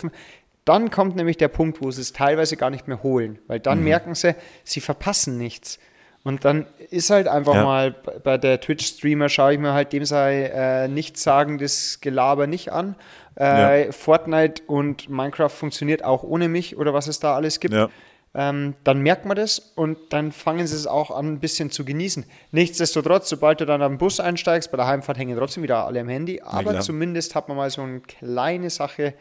dann kommt nämlich der Punkt, wo sie es teilweise gar nicht mehr holen, weil dann Mhm. merken sie, sie verpassen nichts. Und dann ist halt einfach Ja. mal bei- der Twitch-Streamer, schaue ich mir halt dem sei äh, nichtssagendes Gelaber nicht an. Äh, Fortnite und Minecraft funktioniert auch ohne mich oder was es da alles gibt. Ja. Ähm, dann merkt man das und dann fangen sie es auch an, ein bisschen zu genießen. Nichtsdestotrotz, sobald du dann am Bus einsteigst, bei der Heimfahrt hängen trotzdem wieder alle am Handy, aber zumindest hat man mal so eine kleine Sache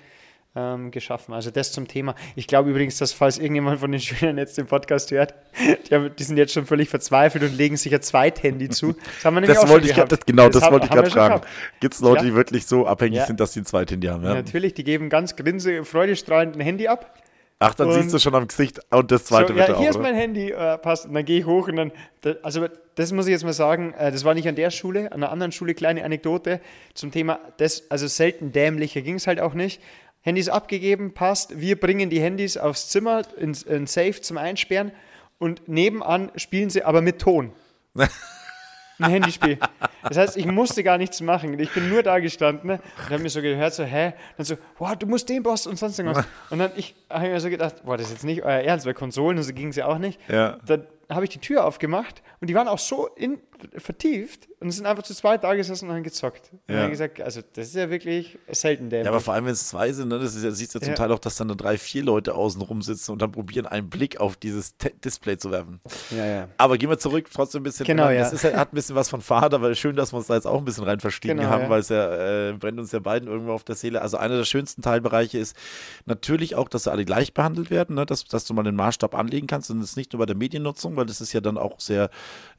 ähm, geschaffen. Also das zum Thema. Ich glaube übrigens, dass falls irgendjemand von den Schülern jetzt den Podcast hört, die, haben, die sind jetzt schon völlig verzweifelt und legen sich ein Zweithandy zu. Das haben wir nämlich Das auch wollte schon ich grad- gehabt. das, genau, das, haben- wollte ich gerade fragen. Gibt es Leute, Ja. die wirklich so abhängig Ja. sind, dass sie ein zweites Handy haben? Ja? Natürlich, die geben ganz grinse, freudestrahlend ein Handy ab. Ach, dann Und- siehst du schon am Gesicht und das zweite so, bitte ja, hier auch. ist oder? mein Handy, äh, passt. Und dann gehe ich hoch und dann, da, also das muss ich jetzt mal sagen, äh, das war nicht an der Schule, an einer anderen Schule, kleine Anekdote zum Thema, das, also selten dämlicher ging es halt auch nicht. Handys abgegeben, passt. Wir bringen die Handys aufs Zimmer, ins, in Safe zum Einsperren und nebenan spielen sie aber mit Ton. Ein Handyspiel. Das heißt, ich musste gar nichts machen. Ich bin nur da gestanden ne? und habe mir so gehört, so, hä? Dann so, wow, du musst den Boss und sonst irgendwas. Und dann ich habe mir so gedacht, boah, das ist jetzt nicht euer Ernst, weil Konsolen und so ging es ja auch nicht. Ja. Dann habe ich die Tür aufgemacht und die waren auch so in, vertieft und sind einfach zu zweit da gesessen und haben gezockt. Und Ja. dann habe ich gesagt, also das ist ja wirklich selten dämlich. Ja, aber vor allem, wenn es zwei sind, ne, das ist ja, siehst du ja zum Ja. Teil auch, dass dann da drei, vier Leute außen rumsitzen und dann probieren, einen Blick auf dieses Te Display zu werfen. ja, ja. Aber gehen wir zurück, trotzdem ein bisschen. Genau, ja. Das ist, hat ein bisschen was von Fahrt, aber schön, dass wir uns da jetzt auch ein bisschen rein verstiegen Genau, haben, ja. weil es ja äh, brennt uns ja beiden irgendwo auf der Seele. Also einer der schönsten Teilbereiche ist natürlich auch, dass sie alle gleich behandelt werden, ne? dass, dass du mal den Maßstab anlegen kannst. Und das ist nicht nur bei der Mediennutzung, weil das ist ja dann auch sehr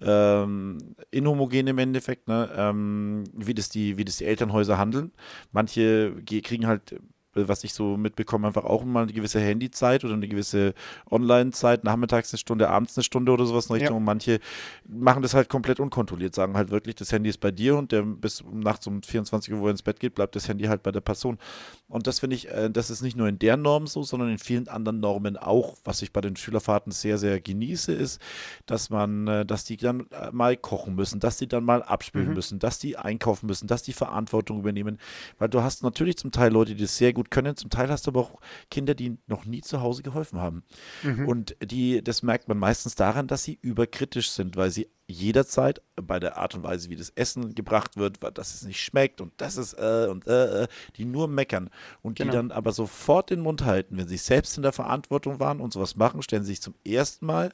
ähm, inhomogen im Endeffekt, ne? ähm, wie, das die, wie das die Elternhäuser handeln. Manche ge- kriegen halt was ich so mitbekomme, einfach auch mal eine gewisse Handyzeit oder eine gewisse Online-Zeit, nachmittags eine Stunde, abends eine Stunde oder sowas in Richtung. Ja. Und manche machen das halt komplett unkontrolliert, sagen halt wirklich, das Handy ist bei dir und der bis nachts um 24 Uhr, wo er ins Bett geht, bleibt das Handy halt bei der Person. Und das finde ich, äh, das ist nicht nur in der Norm so, sondern in vielen anderen Normen auch. Was ich bei den Schülerfahrten sehr, sehr genieße, ist, dass man, äh, dass die dann äh, mal kochen müssen, dass die dann mal abspülen müssen, dass die einkaufen müssen, dass die Verantwortung übernehmen. Weil du hast natürlich zum Teil Leute, die das sehr gut gut können. Zum Teil hast du aber auch Kinder, die noch nie zu Hause geholfen haben. Mhm. Und die, das merkt man meistens daran, dass sie überkritisch sind, weil sie jederzeit bei der Art und Weise, wie das Essen gebracht wird, dass es nicht schmeckt und das ist äh, und äh, äh, die nur meckern und genau. die dann aber sofort den Mund halten, wenn sie selbst in der Verantwortung waren und sowas machen, stellen sie sich zum ersten Mal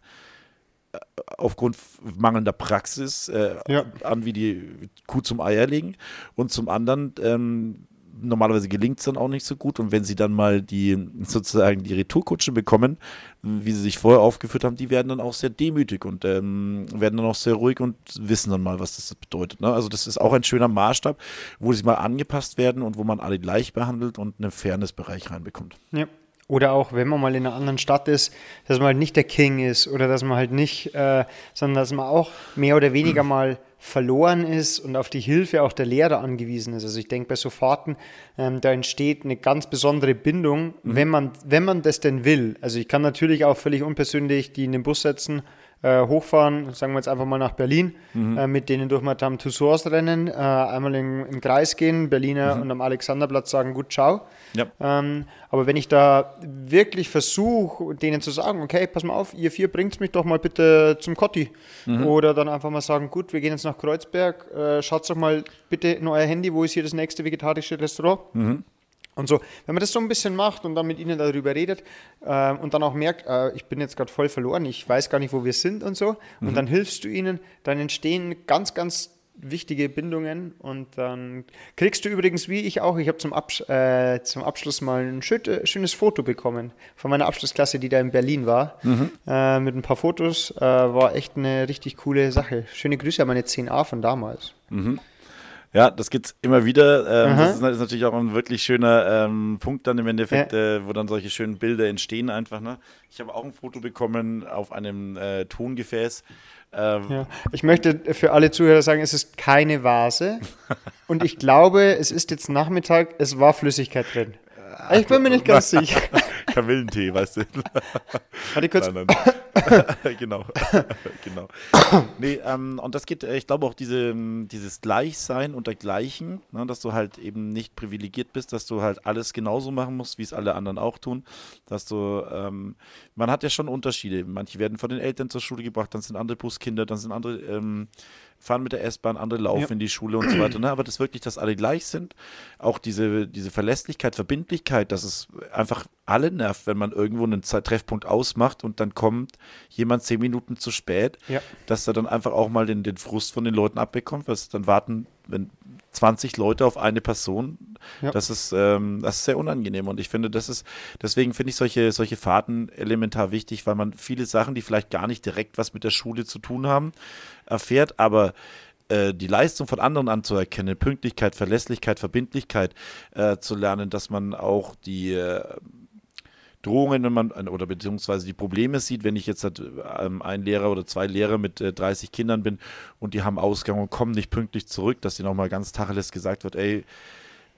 äh, aufgrund mangelnder Praxis äh, ja. an, wie die Kuh zum Eier legen und zum anderen ähm, normalerweise gelingt es dann auch nicht so gut. Und wenn sie dann mal die sozusagen die Retourkutsche bekommen, wie sie sich vorher aufgeführt haben, die werden dann auch sehr demütig und ähm, werden dann auch sehr ruhig und wissen dann mal, was das bedeutet. Ne? Also das ist auch ein schöner Maßstab, wo sie mal angepasst werden und wo man alle gleich behandelt und einen Fairness-Bereich reinbekommt. Ja. Oder auch, wenn man mal in einer anderen Stadt ist, dass man halt nicht der King ist oder dass man halt nicht, äh, sondern dass man auch mehr oder weniger mal verloren ist und auf die Hilfe auch der Lehrer angewiesen ist. Also ich denke bei so Fahrten, ähm, da entsteht eine ganz besondere Bindung, mhm. wenn, man, wenn man das denn will. Also ich kann natürlich auch völlig unpersönlich die in den Bus setzen äh, hochfahren, sagen wir jetzt einfach mal nach Berlin, mhm. äh, mit denen durch Madame Tussauds rennen, äh, einmal in, im Kreis gehen, Berliner mhm. und am Alexanderplatz sagen, gut, ciao. Ja. Ähm, aber wenn ich da wirklich versuche, denen zu sagen, okay, pass mal auf, ihr vier bringt mich doch mal bitte zum Kotti. Mhm. Oder dann einfach mal sagen, gut, wir gehen jetzt nach Kreuzberg, äh, schaut doch mal bitte in euer Handy, wo ist hier das nächste vegetarische Restaurant. Und so, wenn man das so ein bisschen macht und dann mit ihnen darüber redet äh, und dann auch merkt, äh, ich bin jetzt gerade voll verloren, ich weiß gar nicht, wo wir sind und so, mhm. und dann hilfst du ihnen, dann entstehen ganz, ganz wichtige Bindungen und dann kriegst du übrigens, wie ich auch, ich habe zum, Abs äh, zum Abschluss mal ein schön, äh, schönes Foto bekommen von meiner Abschlussklasse, die da in Berlin war, mhm. äh, mit ein paar Fotos, äh, war echt eine richtig coole Sache. Schöne Grüße an meine 10a von damals. Mhm. Ja, das gibt es immer wieder. Ähm, das ist, ist, natürlich auch ein wirklich schöner ähm, Punkt dann im Endeffekt, ja. äh, wo dann solche schönen Bilder entstehen einfach. Ne? Ich habe auch ein Foto bekommen auf einem äh, Tongefäß. Ähm, ja. Ich möchte für alle Zuhörer sagen, es ist keine Vase. und ich glaube, es ist jetzt Nachmittag, es war Flüssigkeit drin. Ich bin mir nicht ganz sicher. Kamillentee, weißt du. Warte kurz. Nein, nein. genau. genau. Nee, ähm, und das geht, ich glaube auch diese, dieses Gleichsein und dergleichen, ne, dass du halt eben nicht privilegiert bist, dass du halt alles genauso machen musst, wie es alle anderen auch tun. Dass du, ähm, man hat ja schon Unterschiede. Manche werden von den Eltern zur Schule gebracht, dann sind andere Buskinder, dann sind andere ähm, fahren mit der S-Bahn, andere laufen ja. in die Schule und so weiter. Ne? Aber das wirklich, dass alle gleich sind. Auch diese, diese Verlässlichkeit, Verbindlichkeit, dass es einfach alle nervt, wenn man irgendwo einen Treffpunkt ausmacht und dann kommt jemand zehn Minuten zu spät, ja. dass er dann einfach auch mal den, den Frust von den Leuten abbekommt, weil dann warten, wenn 20 Leute auf eine Person, ja. das, ist, ähm, das ist sehr unangenehm. Und ich finde, das ist, deswegen finde ich solche, solche Fahrten elementar wichtig, weil man viele Sachen, die vielleicht gar nicht direkt was mit der Schule zu tun haben, erfährt, aber äh, die Leistung von anderen anzuerkennen, Pünktlichkeit, Verlässlichkeit, Verbindlichkeit äh, zu lernen, dass man auch die äh, Drohungen, wenn man, oder beziehungsweise die Probleme sieht, wenn ich jetzt halt, ähm, ein Lehrer oder zwei Lehrer mit äh, 30 Kindern bin und die haben Ausgang und kommen nicht pünktlich zurück, dass ihnen nochmal ganz tacheles gesagt wird, ey,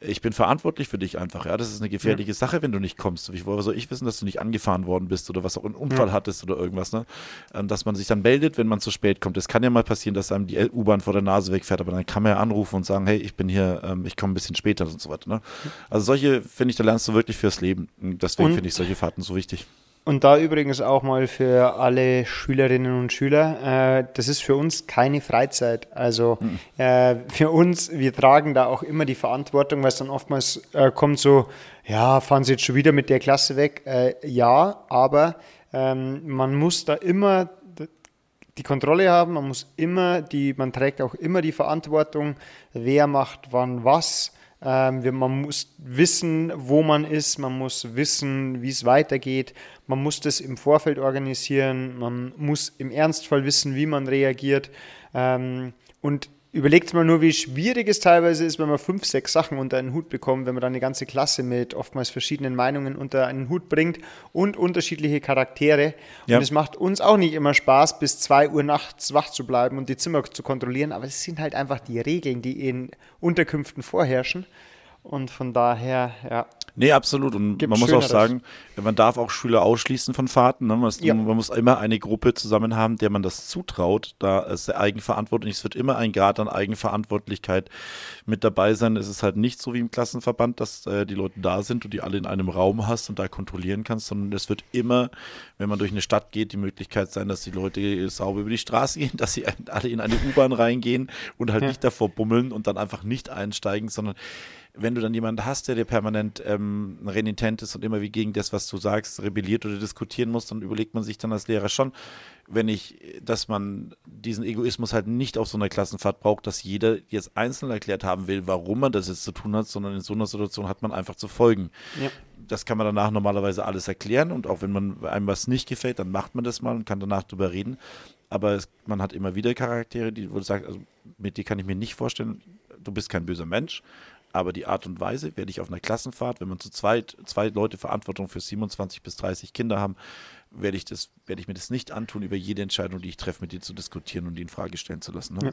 ich bin verantwortlich für dich einfach. Ja, das ist eine gefährliche ja. Sache, wenn du nicht kommst. Wie soll ich wissen, dass du nicht angefahren worden bist oder was auch einen Unfall ja. hattest oder irgendwas, ne? Ähm, dass man sich dann meldet, wenn man zu spät kommt. Es kann ja mal passieren, dass einem die U-Bahn vor der Nase wegfährt, aber dann kann man ja anrufen und sagen, hey, ich bin hier, ähm, ich komme ein bisschen später und so weiter. Ne? Also solche, finde ich, da lernst du wirklich fürs Leben. Deswegen finde ich solche Fahrten so wichtig. Und da übrigens auch mal für alle Schülerinnen und Schüler, äh, das ist für uns keine Freizeit. Also mhm. äh, für uns, wir tragen da auch immer die Verantwortung, weil es dann oftmals äh, kommt so, ja, fahren Sie jetzt schon wieder mit der Klasse weg? Äh, ja, aber ähm, man muss da immer die Kontrolle haben, man muss immer die, man trägt auch immer die Verantwortung, wer macht wann was. Ähm, man muss wissen, wo man ist, man muss wissen, wie es weitergeht, man muss das im Vorfeld organisieren, man muss im Ernstfall wissen, wie man reagiert. Ähm, und überlegt mal nur, wie schwierig es teilweise ist, wenn man fünf, sechs Sachen unter einen Hut bekommt, wenn man dann eine ganze Klasse mit oftmals verschiedenen Meinungen unter einen Hut bringt und unterschiedliche Charaktere. Ja. Und es macht uns auch nicht immer Spaß, bis zwei Uhr nachts wach zu bleiben und die Zimmer zu kontrollieren, aber es sind halt einfach die Regeln, die in Unterkünften vorherrschen. Und von daher, ja, Nee, absolut. Und man muss auch sagen, man darf auch Schüler ausschließen von Fahrten. Ne? Man, Ja. man muss immer eine Gruppe zusammen haben, der man das zutraut. Da ist der Eigenverantwortung. Es wird immer ein Grad an Eigenverantwortlichkeit mit dabei sein. Es ist halt nicht so wie im Klassenverband, dass äh, die Leute da sind und die alle in einem Raum hast und da kontrollieren kannst, sondern es wird immer, wenn man durch eine Stadt geht, die Möglichkeit sein, dass die Leute sauber über die Straße gehen, dass sie alle in eine U-Bahn reingehen und halt Ja. nicht davor bummeln und dann einfach nicht einsteigen, sondern wenn du dann jemanden hast, der dir permanent ähm, renitent ist und immer wie gegen das, was du sagst, rebelliert oder diskutieren muss, dann überlegt man sich dann als Lehrer schon, wenn ich, dass man diesen Egoismus halt nicht auf so einer Klassenfahrt braucht, dass jeder jetzt einzeln erklärt haben will, warum man das jetzt zu tun hat, sondern in so einer Situation hat man einfach zu folgen. Ja. Das kann man danach normalerweise alles erklären und auch wenn man einem was nicht gefällt, dann macht man das mal und kann danach drüber reden. Aber es, man hat immer wieder Charaktere, die, wo du sagst, also mit dir kann ich mir nicht vorstellen, du bist kein böser Mensch, aber die Art und Weise, werde ich auf einer Klassenfahrt, wenn man zu zweit, zwei Leute Verantwortung für 27 bis 30 Kinder haben, werde ich, das, werde ich mir das nicht antun, über jede Entscheidung, die ich treffe, mit dir zu diskutieren und die in Frage stellen zu lassen. Ne? Ja.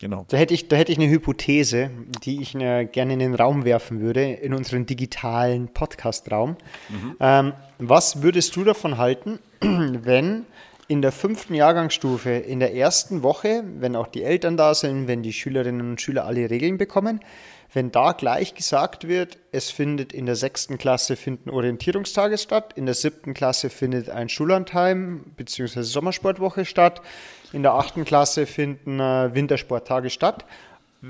Genau. Da hätte, ich, da hätte ich eine Hypothese, die ich äh, gerne in den Raum werfen würde, in unseren digitalen Podcast-Raum. Ähm, was würdest du davon halten, wenn in der fünften Jahrgangsstufe, in der ersten Woche, wenn auch die Eltern da sind, wenn die Schülerinnen und Schüler alle Regeln bekommen, wenn da gleich gesagt wird, es findet in der sechsten Klasse finden Orientierungstage statt, in der siebten Klasse findet ein Schullandheim bzw. Sommersportwoche statt, in der achten Klasse finden äh, Wintersporttage statt.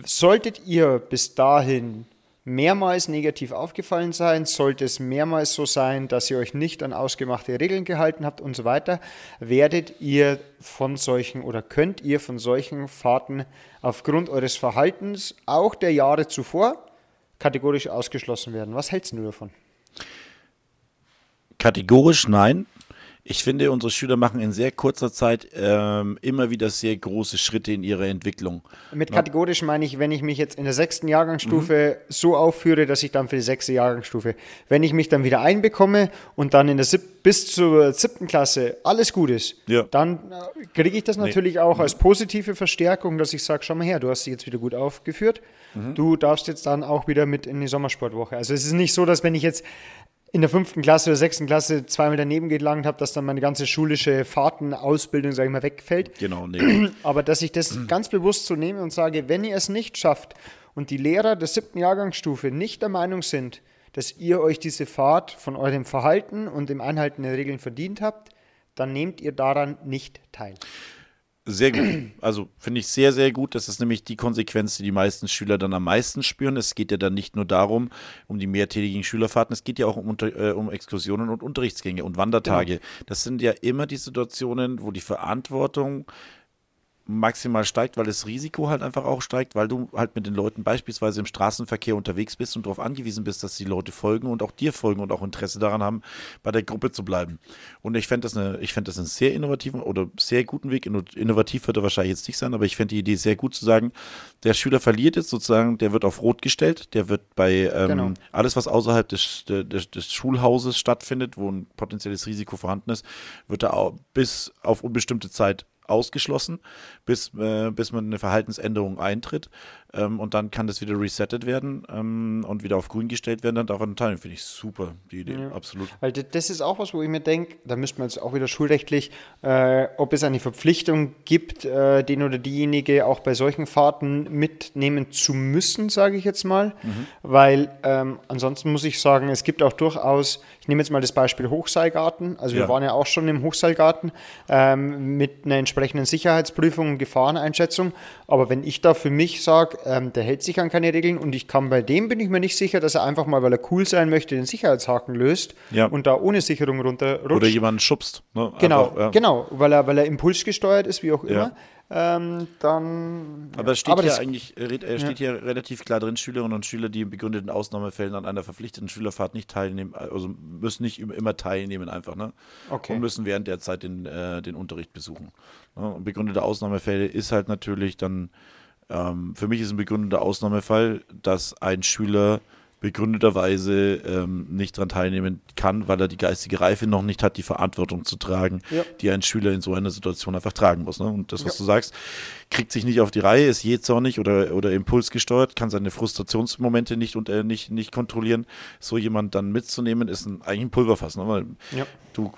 Solltet ihr bis dahin mehrmals negativ aufgefallen sein, sollte es mehrmals so sein, dass ihr euch nicht an ausgemachte Regeln gehalten habt und so weiter, werdet ihr von solchen oder könnt ihr von solchen Fahrten aufgrund eures Verhaltens auch der Jahre zuvor kategorisch ausgeschlossen werden. Was hältst du davon? Kategorisch nein. Ich finde, unsere Schüler machen in sehr kurzer Zeit ähm, immer wieder sehr große Schritte in ihrer Entwicklung. Mit kategorisch meine ich, wenn ich mich jetzt in der sechsten Jahrgangsstufe so aufführe, dass ich dann für die sechste Jahrgangsstufe, wenn ich mich dann wieder einbekomme und dann in der sieb bis zur siebten Klasse alles gut ist, Ja. dann äh, kriege ich das natürlich auch als positive Verstärkung, dass ich sage, schau mal her, du hast dich jetzt wieder gut aufgeführt, du darfst jetzt dann auch wieder mit in die Sommersportwoche. Also es ist nicht so, dass wenn ich jetzt in der fünften Klasse oder sechsten Klasse zweimal daneben gelangt habe, dass dann meine ganze schulische Fahrtenausbildung, sage ich mal, wegfällt. Genau, nee. Aber dass ich das ganz bewusst so nehme und sage, wenn ihr es nicht schafft und die Lehrer der siebten Jahrgangsstufe nicht der Meinung sind, dass ihr euch diese Fahrt von eurem Verhalten und dem Einhalten der Regeln verdient habt, dann nehmt ihr daran nicht teil. Sehr gut. Also finde ich sehr, sehr gut. Das ist nämlich die Konsequenz, die die meisten Schüler dann am meisten spüren. Es geht ja dann nicht nur darum, um die mehrtägigen Schülerfahrten, es geht ja auch um, äh, um Exkursionen und Unterrichtsgänge und Wandertage. Das sind ja immer die Situationen, wo die Verantwortung maximal steigt, weil das Risiko halt einfach auch steigt, weil du halt mit den Leuten beispielsweise im Straßenverkehr unterwegs bist und darauf angewiesen bist, dass die Leute folgen und auch dir folgen und auch Interesse daran haben, bei der Gruppe zu bleiben. Und ich fände das, eine, ich fänd das einen sehr innovativen oder sehr guten Weg. Inno- Innovativ wird er wahrscheinlich jetzt nicht sein, aber ich fände die Idee sehr gut zu sagen, der Schüler verliert jetzt sozusagen, der wird auf Rot gestellt, der wird bei ähm, Genau. alles, was außerhalb des, des, des Schulhauses stattfindet, wo ein potenzielles Risiko vorhanden ist, wird er auch bis auf unbestimmte Zeit ausgeschlossen, bis, äh, bis man eine Verhaltensänderung eintritt. Ähm, und dann kann das wieder resettet werden ähm, und wieder auf grün gestellt werden. Dann darf er einen Teil. Finde ich super, die Idee. Absolut. Weil das ist auch was, wo ich mir denke, da müsste man jetzt auch wieder schulrechtlich, äh, ob es eine Verpflichtung gibt, äh, den oder diejenige auch bei solchen Fahrten mitnehmen zu müssen, sage ich jetzt mal. Weil ähm, ansonsten muss ich sagen, es gibt auch durchaus, ich nehme jetzt mal das Beispiel Hochseilgarten, also wir Ja. waren ja auch schon im Hochseilgarten ähm, mit einer entsprechenden Sicherheitsprüfung und Gefahreneinschätzung. Aber wenn ich da für mich sage, ähm, der hält sich an keine Regeln und ich kann bei dem, bin ich mir nicht sicher, dass er einfach mal, weil er cool sein möchte, den Sicherheitshaken löst Ja. und da ohne Sicherung runterrutscht. Oder jemanden schubst. Ne? Genau, Einfach, ja. genau, weil er, weil er impulsgesteuert ist, wie auch Ja. immer. Ähm, dann. Aber es steht aber hier das- eigentlich äh, äh, steht hier relativ klar drin, Schülerinnen und Schüler, die in begründeten Ausnahmefällen an einer verpflichteten Schülerfahrt nicht teilnehmen, also müssen nicht im- immer teilnehmen einfach, ne? Okay. Und müssen während der Zeit den, äh, den Unterricht besuchen. Ne? Und begründete Ausnahmefälle ist halt natürlich dann, ähm, für mich ist ein begründeter Ausnahmefall, dass ein Schüler begründeterweise ähm, nicht daran teilnehmen kann, weil er die geistige Reife noch nicht hat, die Verantwortung zu tragen, Ja. die ein Schüler in so einer Situation einfach tragen muss. Ne? Und das, was Ja. du sagst, kriegt sich nicht auf die Reihe, ist jähzornig oder, oder impulsgesteuert, kann seine Frustrationsmomente nicht, und, äh, nicht, nicht kontrollieren. So jemand dann mitzunehmen, ist ein, eigentlich ein Pulverfass. Ne? Weil Ja. du,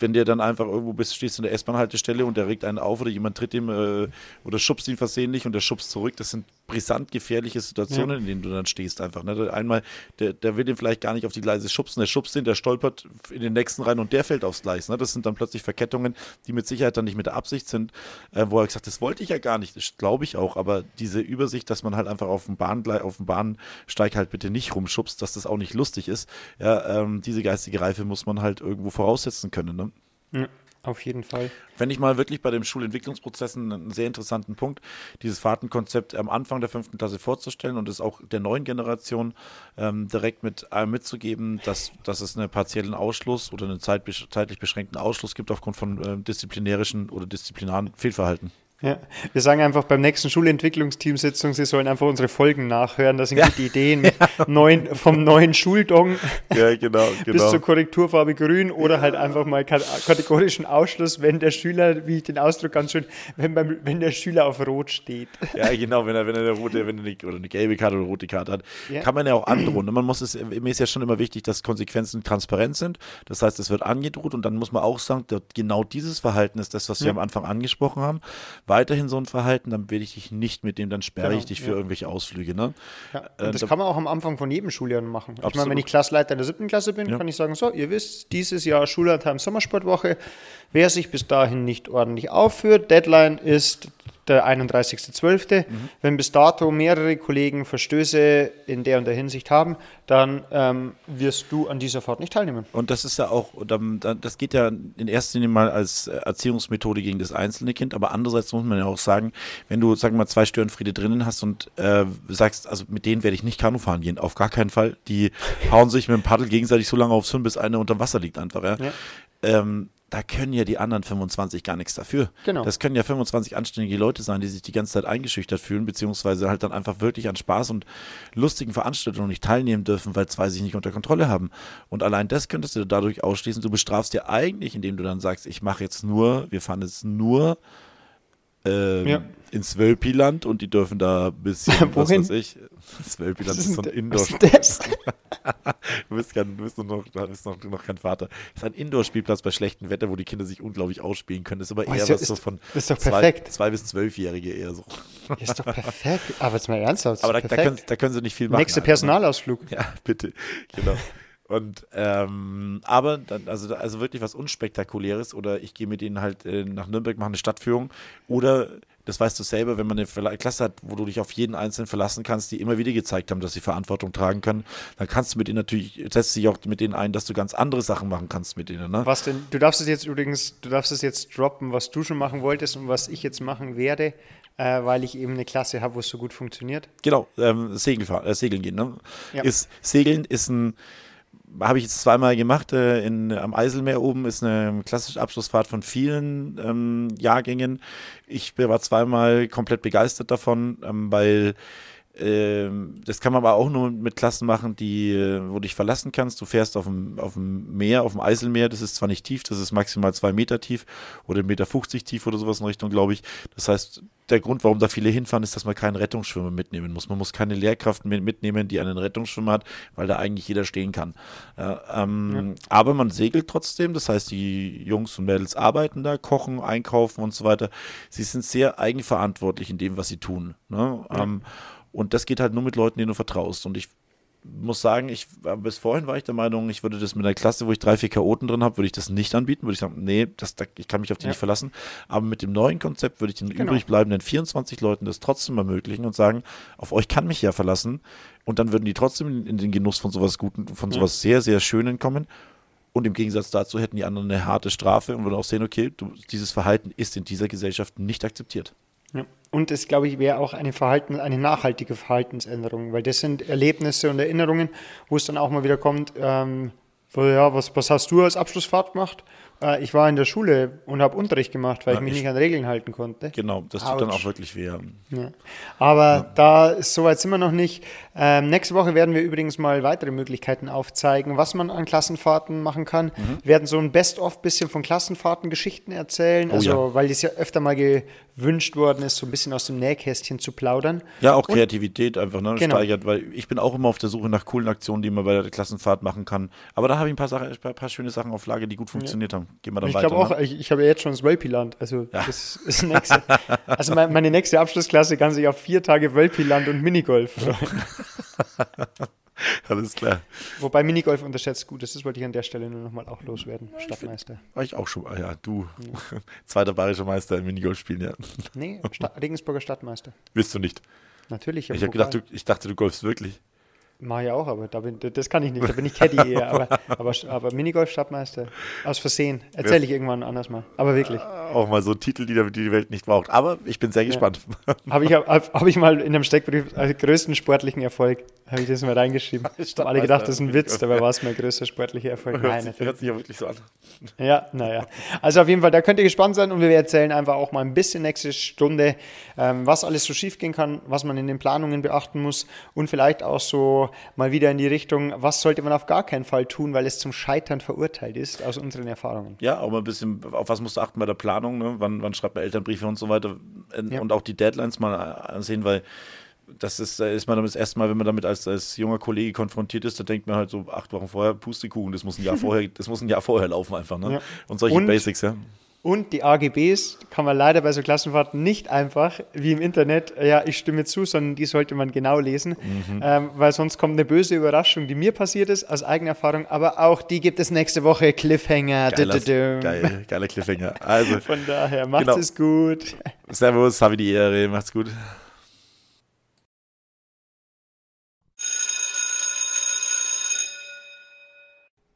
wenn der dann einfach irgendwo bist, stehst in der S-Bahn-Haltestelle und der regt einen auf oder jemand tritt ihm äh, oder schubst ihn versehentlich und der schubst zurück, das sind brisant gefährliche Situationen, Ja. in denen du dann stehst einfach. Ne? Einmal, der, der will den vielleicht gar nicht auf die Gleise schubsen, der schubst ihn, der stolpert in den nächsten rein und der fällt aufs Gleis. Ne? Das sind dann plötzlich Verkettungen, die mit Sicherheit dann nicht mit der Absicht sind, äh, wo er gesagt das wollte ich ja gar nicht, das glaube ich auch, aber diese Übersicht, dass man halt einfach auf dem, Bahngle auf dem Bahnsteig halt bitte nicht rumschubst, dass das auch nicht lustig ist, ja, ähm, diese geistige Reife muss man halt irgendwo voraussetzen können. Ne? Ja, auf jeden Fall. Wenn ich mal wirklich bei dem Schulentwicklungsprozessen einen sehr interessanten Punkt, dieses Fahrtenkonzept am Anfang der fünften Klasse vorzustellen und es auch der neuen Generation ähm, direkt mit äh, mitzugeben, dass, dass es einen partiellen Ausschluss oder einen zeitlich beschränkten Ausschluss gibt aufgrund von äh, disziplinärischen oder disziplinaren Fehlverhalten. Ja, wir sagen einfach beim nächsten Schulentwicklungsteamsitzung, sie sollen einfach unsere Folgen nachhören. Da sind gute Ideen mit neuen, vom neuen Schuldong Ja, genau, bis zur Korrekturfarbe grün oder halt einfach mal ka- kategorischen Ausschluss, wenn der Schüler, wie ich den Ausdruck ganz schön, wenn, beim, wenn der Schüler auf Rot steht. Ja, genau, wenn er, wenn er eine rote, wenn er eine, oder eine gelbe Karte oder eine rote Karte hat, Ja. kann man ja auch androhen. Man muss es, mir ist ja schon immer wichtig, dass Konsequenzen transparent sind. Das heißt, es wird angedroht und dann muss man auch sagen, genau dieses Verhalten ist das, was wir Ja. am Anfang angesprochen haben. Weiterhin so ein Verhalten, dann will ich dich nicht mit dem, dann sperre Genau, ich dich für ja. irgendwelche Ausflüge. Ne? Ja, Äh, das da- kann man auch am Anfang von jedem Schuljahr machen. Ich meine, Absolut. wenn ich Klassleiter in der siebten Klasse bin, Ja. kann ich sagen, so, ihr wisst, dieses Jahr Schullandheim Sommersportwoche, wer sich bis dahin nicht ordentlich aufführt, Deadline ist der 31.12. Mhm. Wenn bis dato mehrere Kollegen Verstöße in der und der Hinsicht haben, dann ähm, wirst du an dieser Fahrt nicht teilnehmen. Und das ist ja auch, das geht ja in erster Linie mal als Erziehungsmethode gegen das einzelne Kind, aber andererseits muss man ja auch sagen, wenn du, sagen wir mal, zwei Störenfriede drinnen hast und äh, sagst, also mit denen werde ich nicht Kanu fahren gehen, auf gar keinen Fall. Die hauen sich mit dem Paddel gegenseitig so lange aufs Hirn, bis einer unter Wasser liegt einfach. Ja? Ja. Ähm, da können ja die anderen 25 gar nichts dafür. Genau. Das können ja 25 anständige Leute sein, die sich die ganze Zeit eingeschüchtert fühlen, beziehungsweise halt dann einfach wirklich an Spaß und lustigen Veranstaltungen nicht teilnehmen dürfen, weil zwei sich nicht unter Kontrolle haben. Und allein das könntest du dadurch ausschließen. Du bestrafst ja eigentlich, indem du dann sagst, ich mache jetzt nur, wir fahren jetzt nur ähm, Ja. Ins Wölpiland und die dürfen da ein bisschen, was weiß ich, das Wölpiland ist so ein Indoor was? Du bist, kein, du bist, noch, bist noch, noch kein Vater. Das ist ein Indoor-Spielplatz bei schlechtem Wetter, wo die Kinder sich unglaublich ausspielen können. Das ist aber Oh, eher ist was so von ist doch zwei, perfekt. zwei bis zwölfjährige eher so. Ist doch perfekt. Aber jetzt mal ernsthaft. Aber da, da, können, da können sie nicht viel machen. Nächster ne? Personalausflug. Ja, bitte. Genau. Und ähm, aber dann, also, also wirklich was Unspektakuläres oder ich gehe mit ihnen halt äh, nach Nürnberg, mache eine Stadtführung oder das weißt du selber, wenn man eine Klasse hat, wo du dich auf jeden Einzelnen verlassen kannst, die immer wieder gezeigt haben, dass sie Verantwortung tragen können, dann kannst du mit ihnen natürlich, setzt dich auch mit denen ein, dass du ganz andere Sachen machen kannst mit ihnen. Ne? Was denn? Du darfst es jetzt übrigens, du darfst es jetzt droppen, was du schon machen wolltest und was ich jetzt machen werde, äh, weil ich eben eine Klasse habe, wo es so gut funktioniert. Genau, ähm, Segelfahr äh, Segeln gehen. Ne? Ja. Ist, Segeln ist ein, habe ich jetzt zweimal gemacht, äh, in, am Eiselmeer oben ist eine klassische Abschlussfahrt von vielen ähm, Jahrgängen. Ich war zweimal komplett begeistert davon, ähm, weil das kann man aber auch nur mit Klassen machen, die, äh, wo du dich verlassen kannst. Du fährst auf dem, auf dem Meer, auf dem Eiselmeer. Das ist zwar nicht tief, das ist maximal zwei Meter tief oder 1,50 Meter tief oder sowas in Richtung, glaube ich. Das heißt, der Grund, warum da viele hinfahren, ist, dass man keinen Rettungsschwimmer mitnehmen muss. Man muss keine Lehrkraft mit- mitnehmen, die einen Rettungsschwimmer hat, weil da eigentlich jeder stehen kann. Ja, ähm, Aber man segelt trotzdem. Das heißt, die Jungs und Mädels arbeiten da, kochen, einkaufen und so weiter. Sie sind sehr eigenverantwortlich in dem, was sie tun. Ne? Ähm, und das geht halt nur mit Leuten, denen du vertraust. Und ich muss sagen, ich bis vorhin war ich der Meinung, ich würde das mit einer Klasse, wo ich drei, vier Chaoten drin habe, würde ich das nicht anbieten. Würde ich sagen, nee, das, da, ich kann mich auf die Ja. nicht verlassen. Aber mit dem neuen Konzept würde ich den Genau. übrig bleibenden 24 Leuten das trotzdem ermöglichen und sagen, auf euch kann mich ja verlassen. Und dann würden die trotzdem in, den Genuss von sowas Guten, von sowas sehr, sehr Schönen kommen. Und im Gegensatz dazu hätten die anderen eine harte Strafe und würden auch sehen, okay, du, dieses Verhalten ist in dieser Gesellschaft nicht akzeptiert. Ja. Und es, glaube ich, wäre auch eine, Verhalten, eine nachhaltige Verhaltensänderung, weil das sind Erlebnisse und Erinnerungen, wo es dann auch mal wieder kommt, ähm, so, ja, was, was hast du als Abschlussfahrt gemacht? Äh, ich war in der Schule und habe Unterricht gemacht, weil Ja, ich mich ich- nicht an Regeln halten konnte. Genau, das tut dann auch wirklich weh. Ja. Aber da ist soweit sind wir noch nicht. Ähm, nächste Woche werden wir übrigens mal weitere Möglichkeiten aufzeigen, was man an Klassenfahrten machen kann. Mhm. Wir werden so ein Best-of bisschen von Klassenfahrten Geschichten erzählen, Oh also weil das ja öfter mal gewünscht worden ist, so ein bisschen aus dem Nähkästchen zu plaudern. Ja, auch Kreativität einfach, ne? Genau. Steigert, weil ich bin auch immer auf der Suche nach coolen Aktionen, die man bei der Klassenfahrt machen kann. Aber da habe ich ein paar, Sachen, ein paar schöne Sachen auf Lage, die gut funktioniert haben. Gehen wir dann Ich weiter. auch, ne? ich, ich habe ja jetzt schon das Wölpiland. Also das ist nächste. Also mein, meine nächste Abschlussklasse kann sich auf vier Tage Wölpiland und Minigolf freuen. Alles klar. Wobei Minigolf unterschätzt gut ist, das wollte ich an der Stelle nur nochmal auch loswerden. Stadtmeister. War ich auch schon. Ah ja, du. Zweiter bayerischer Meister im Minigolf spielen, ja. Nee, Sta Regensburger Stadtmeister. Wirst du nicht. Natürlich. Ich, gedacht, du, ich dachte, du golfst wirklich. Mach ich auch, aber da bin, das kann ich nicht. Da bin ich Caddy eher. Aber, aber, aber Minigolf-Stadtmeister. Aus Versehen. Erzähle ich irgendwann anders mal. Aber wirklich. Auch mal so Titel, die die die Welt nicht braucht. Aber ich bin sehr gespannt. Habe ich, hab, hab ich mal in einem Steckbrief als größten sportlichen Erfolg, habe ich das mal reingeschrieben. Haben alle gedacht, das ist ein Witz, dabei war es mein größter sportlicher Erfolg. Nein, hört, sich, hört sich ja wirklich so an. Ja, naja. Also auf jeden Fall, da könnt ihr gespannt sein und wir erzählen einfach auch mal ein bisschen nächste Stunde, ähm, was alles so schief gehen kann, was man in den Planungen beachten muss und vielleicht auch so mal wieder in die Richtung, was sollte man auf gar keinen Fall tun, weil es zum Scheitern verurteilt ist, aus unseren Erfahrungen. Ja, auch mal ein bisschen, auf was musst du achten bei der Planung, ne? wann, wann schreibt man Elternbriefe und so weiter. Und Ja. und auch die Deadlines mal ansehen, weil das ist, da ist man das erste Mal, wenn man damit als, als junger Kollege konfrontiert ist, da denkt man halt so acht Wochen vorher, Pustekuchen, das muss ein Jahr vorher, das muss ein Jahr vorher laufen einfach. Ne? Ja. Und solche Und- Basics, ja. Und die AGBs kann man leider bei so Klassenfahrten nicht einfach wie im Internet, ja, ich stimme zu, sondern die sollte man genau lesen, Mhm. ähm, weil sonst kommt eine böse Überraschung, die mir passiert ist, aus eigener Erfahrung, aber auch die gibt es nächste Woche, Cliffhanger. Geiler, geil, geiler Cliffhanger. Also, Von daher, macht Genau. es gut. Servus, habe die Ehre, macht's gut.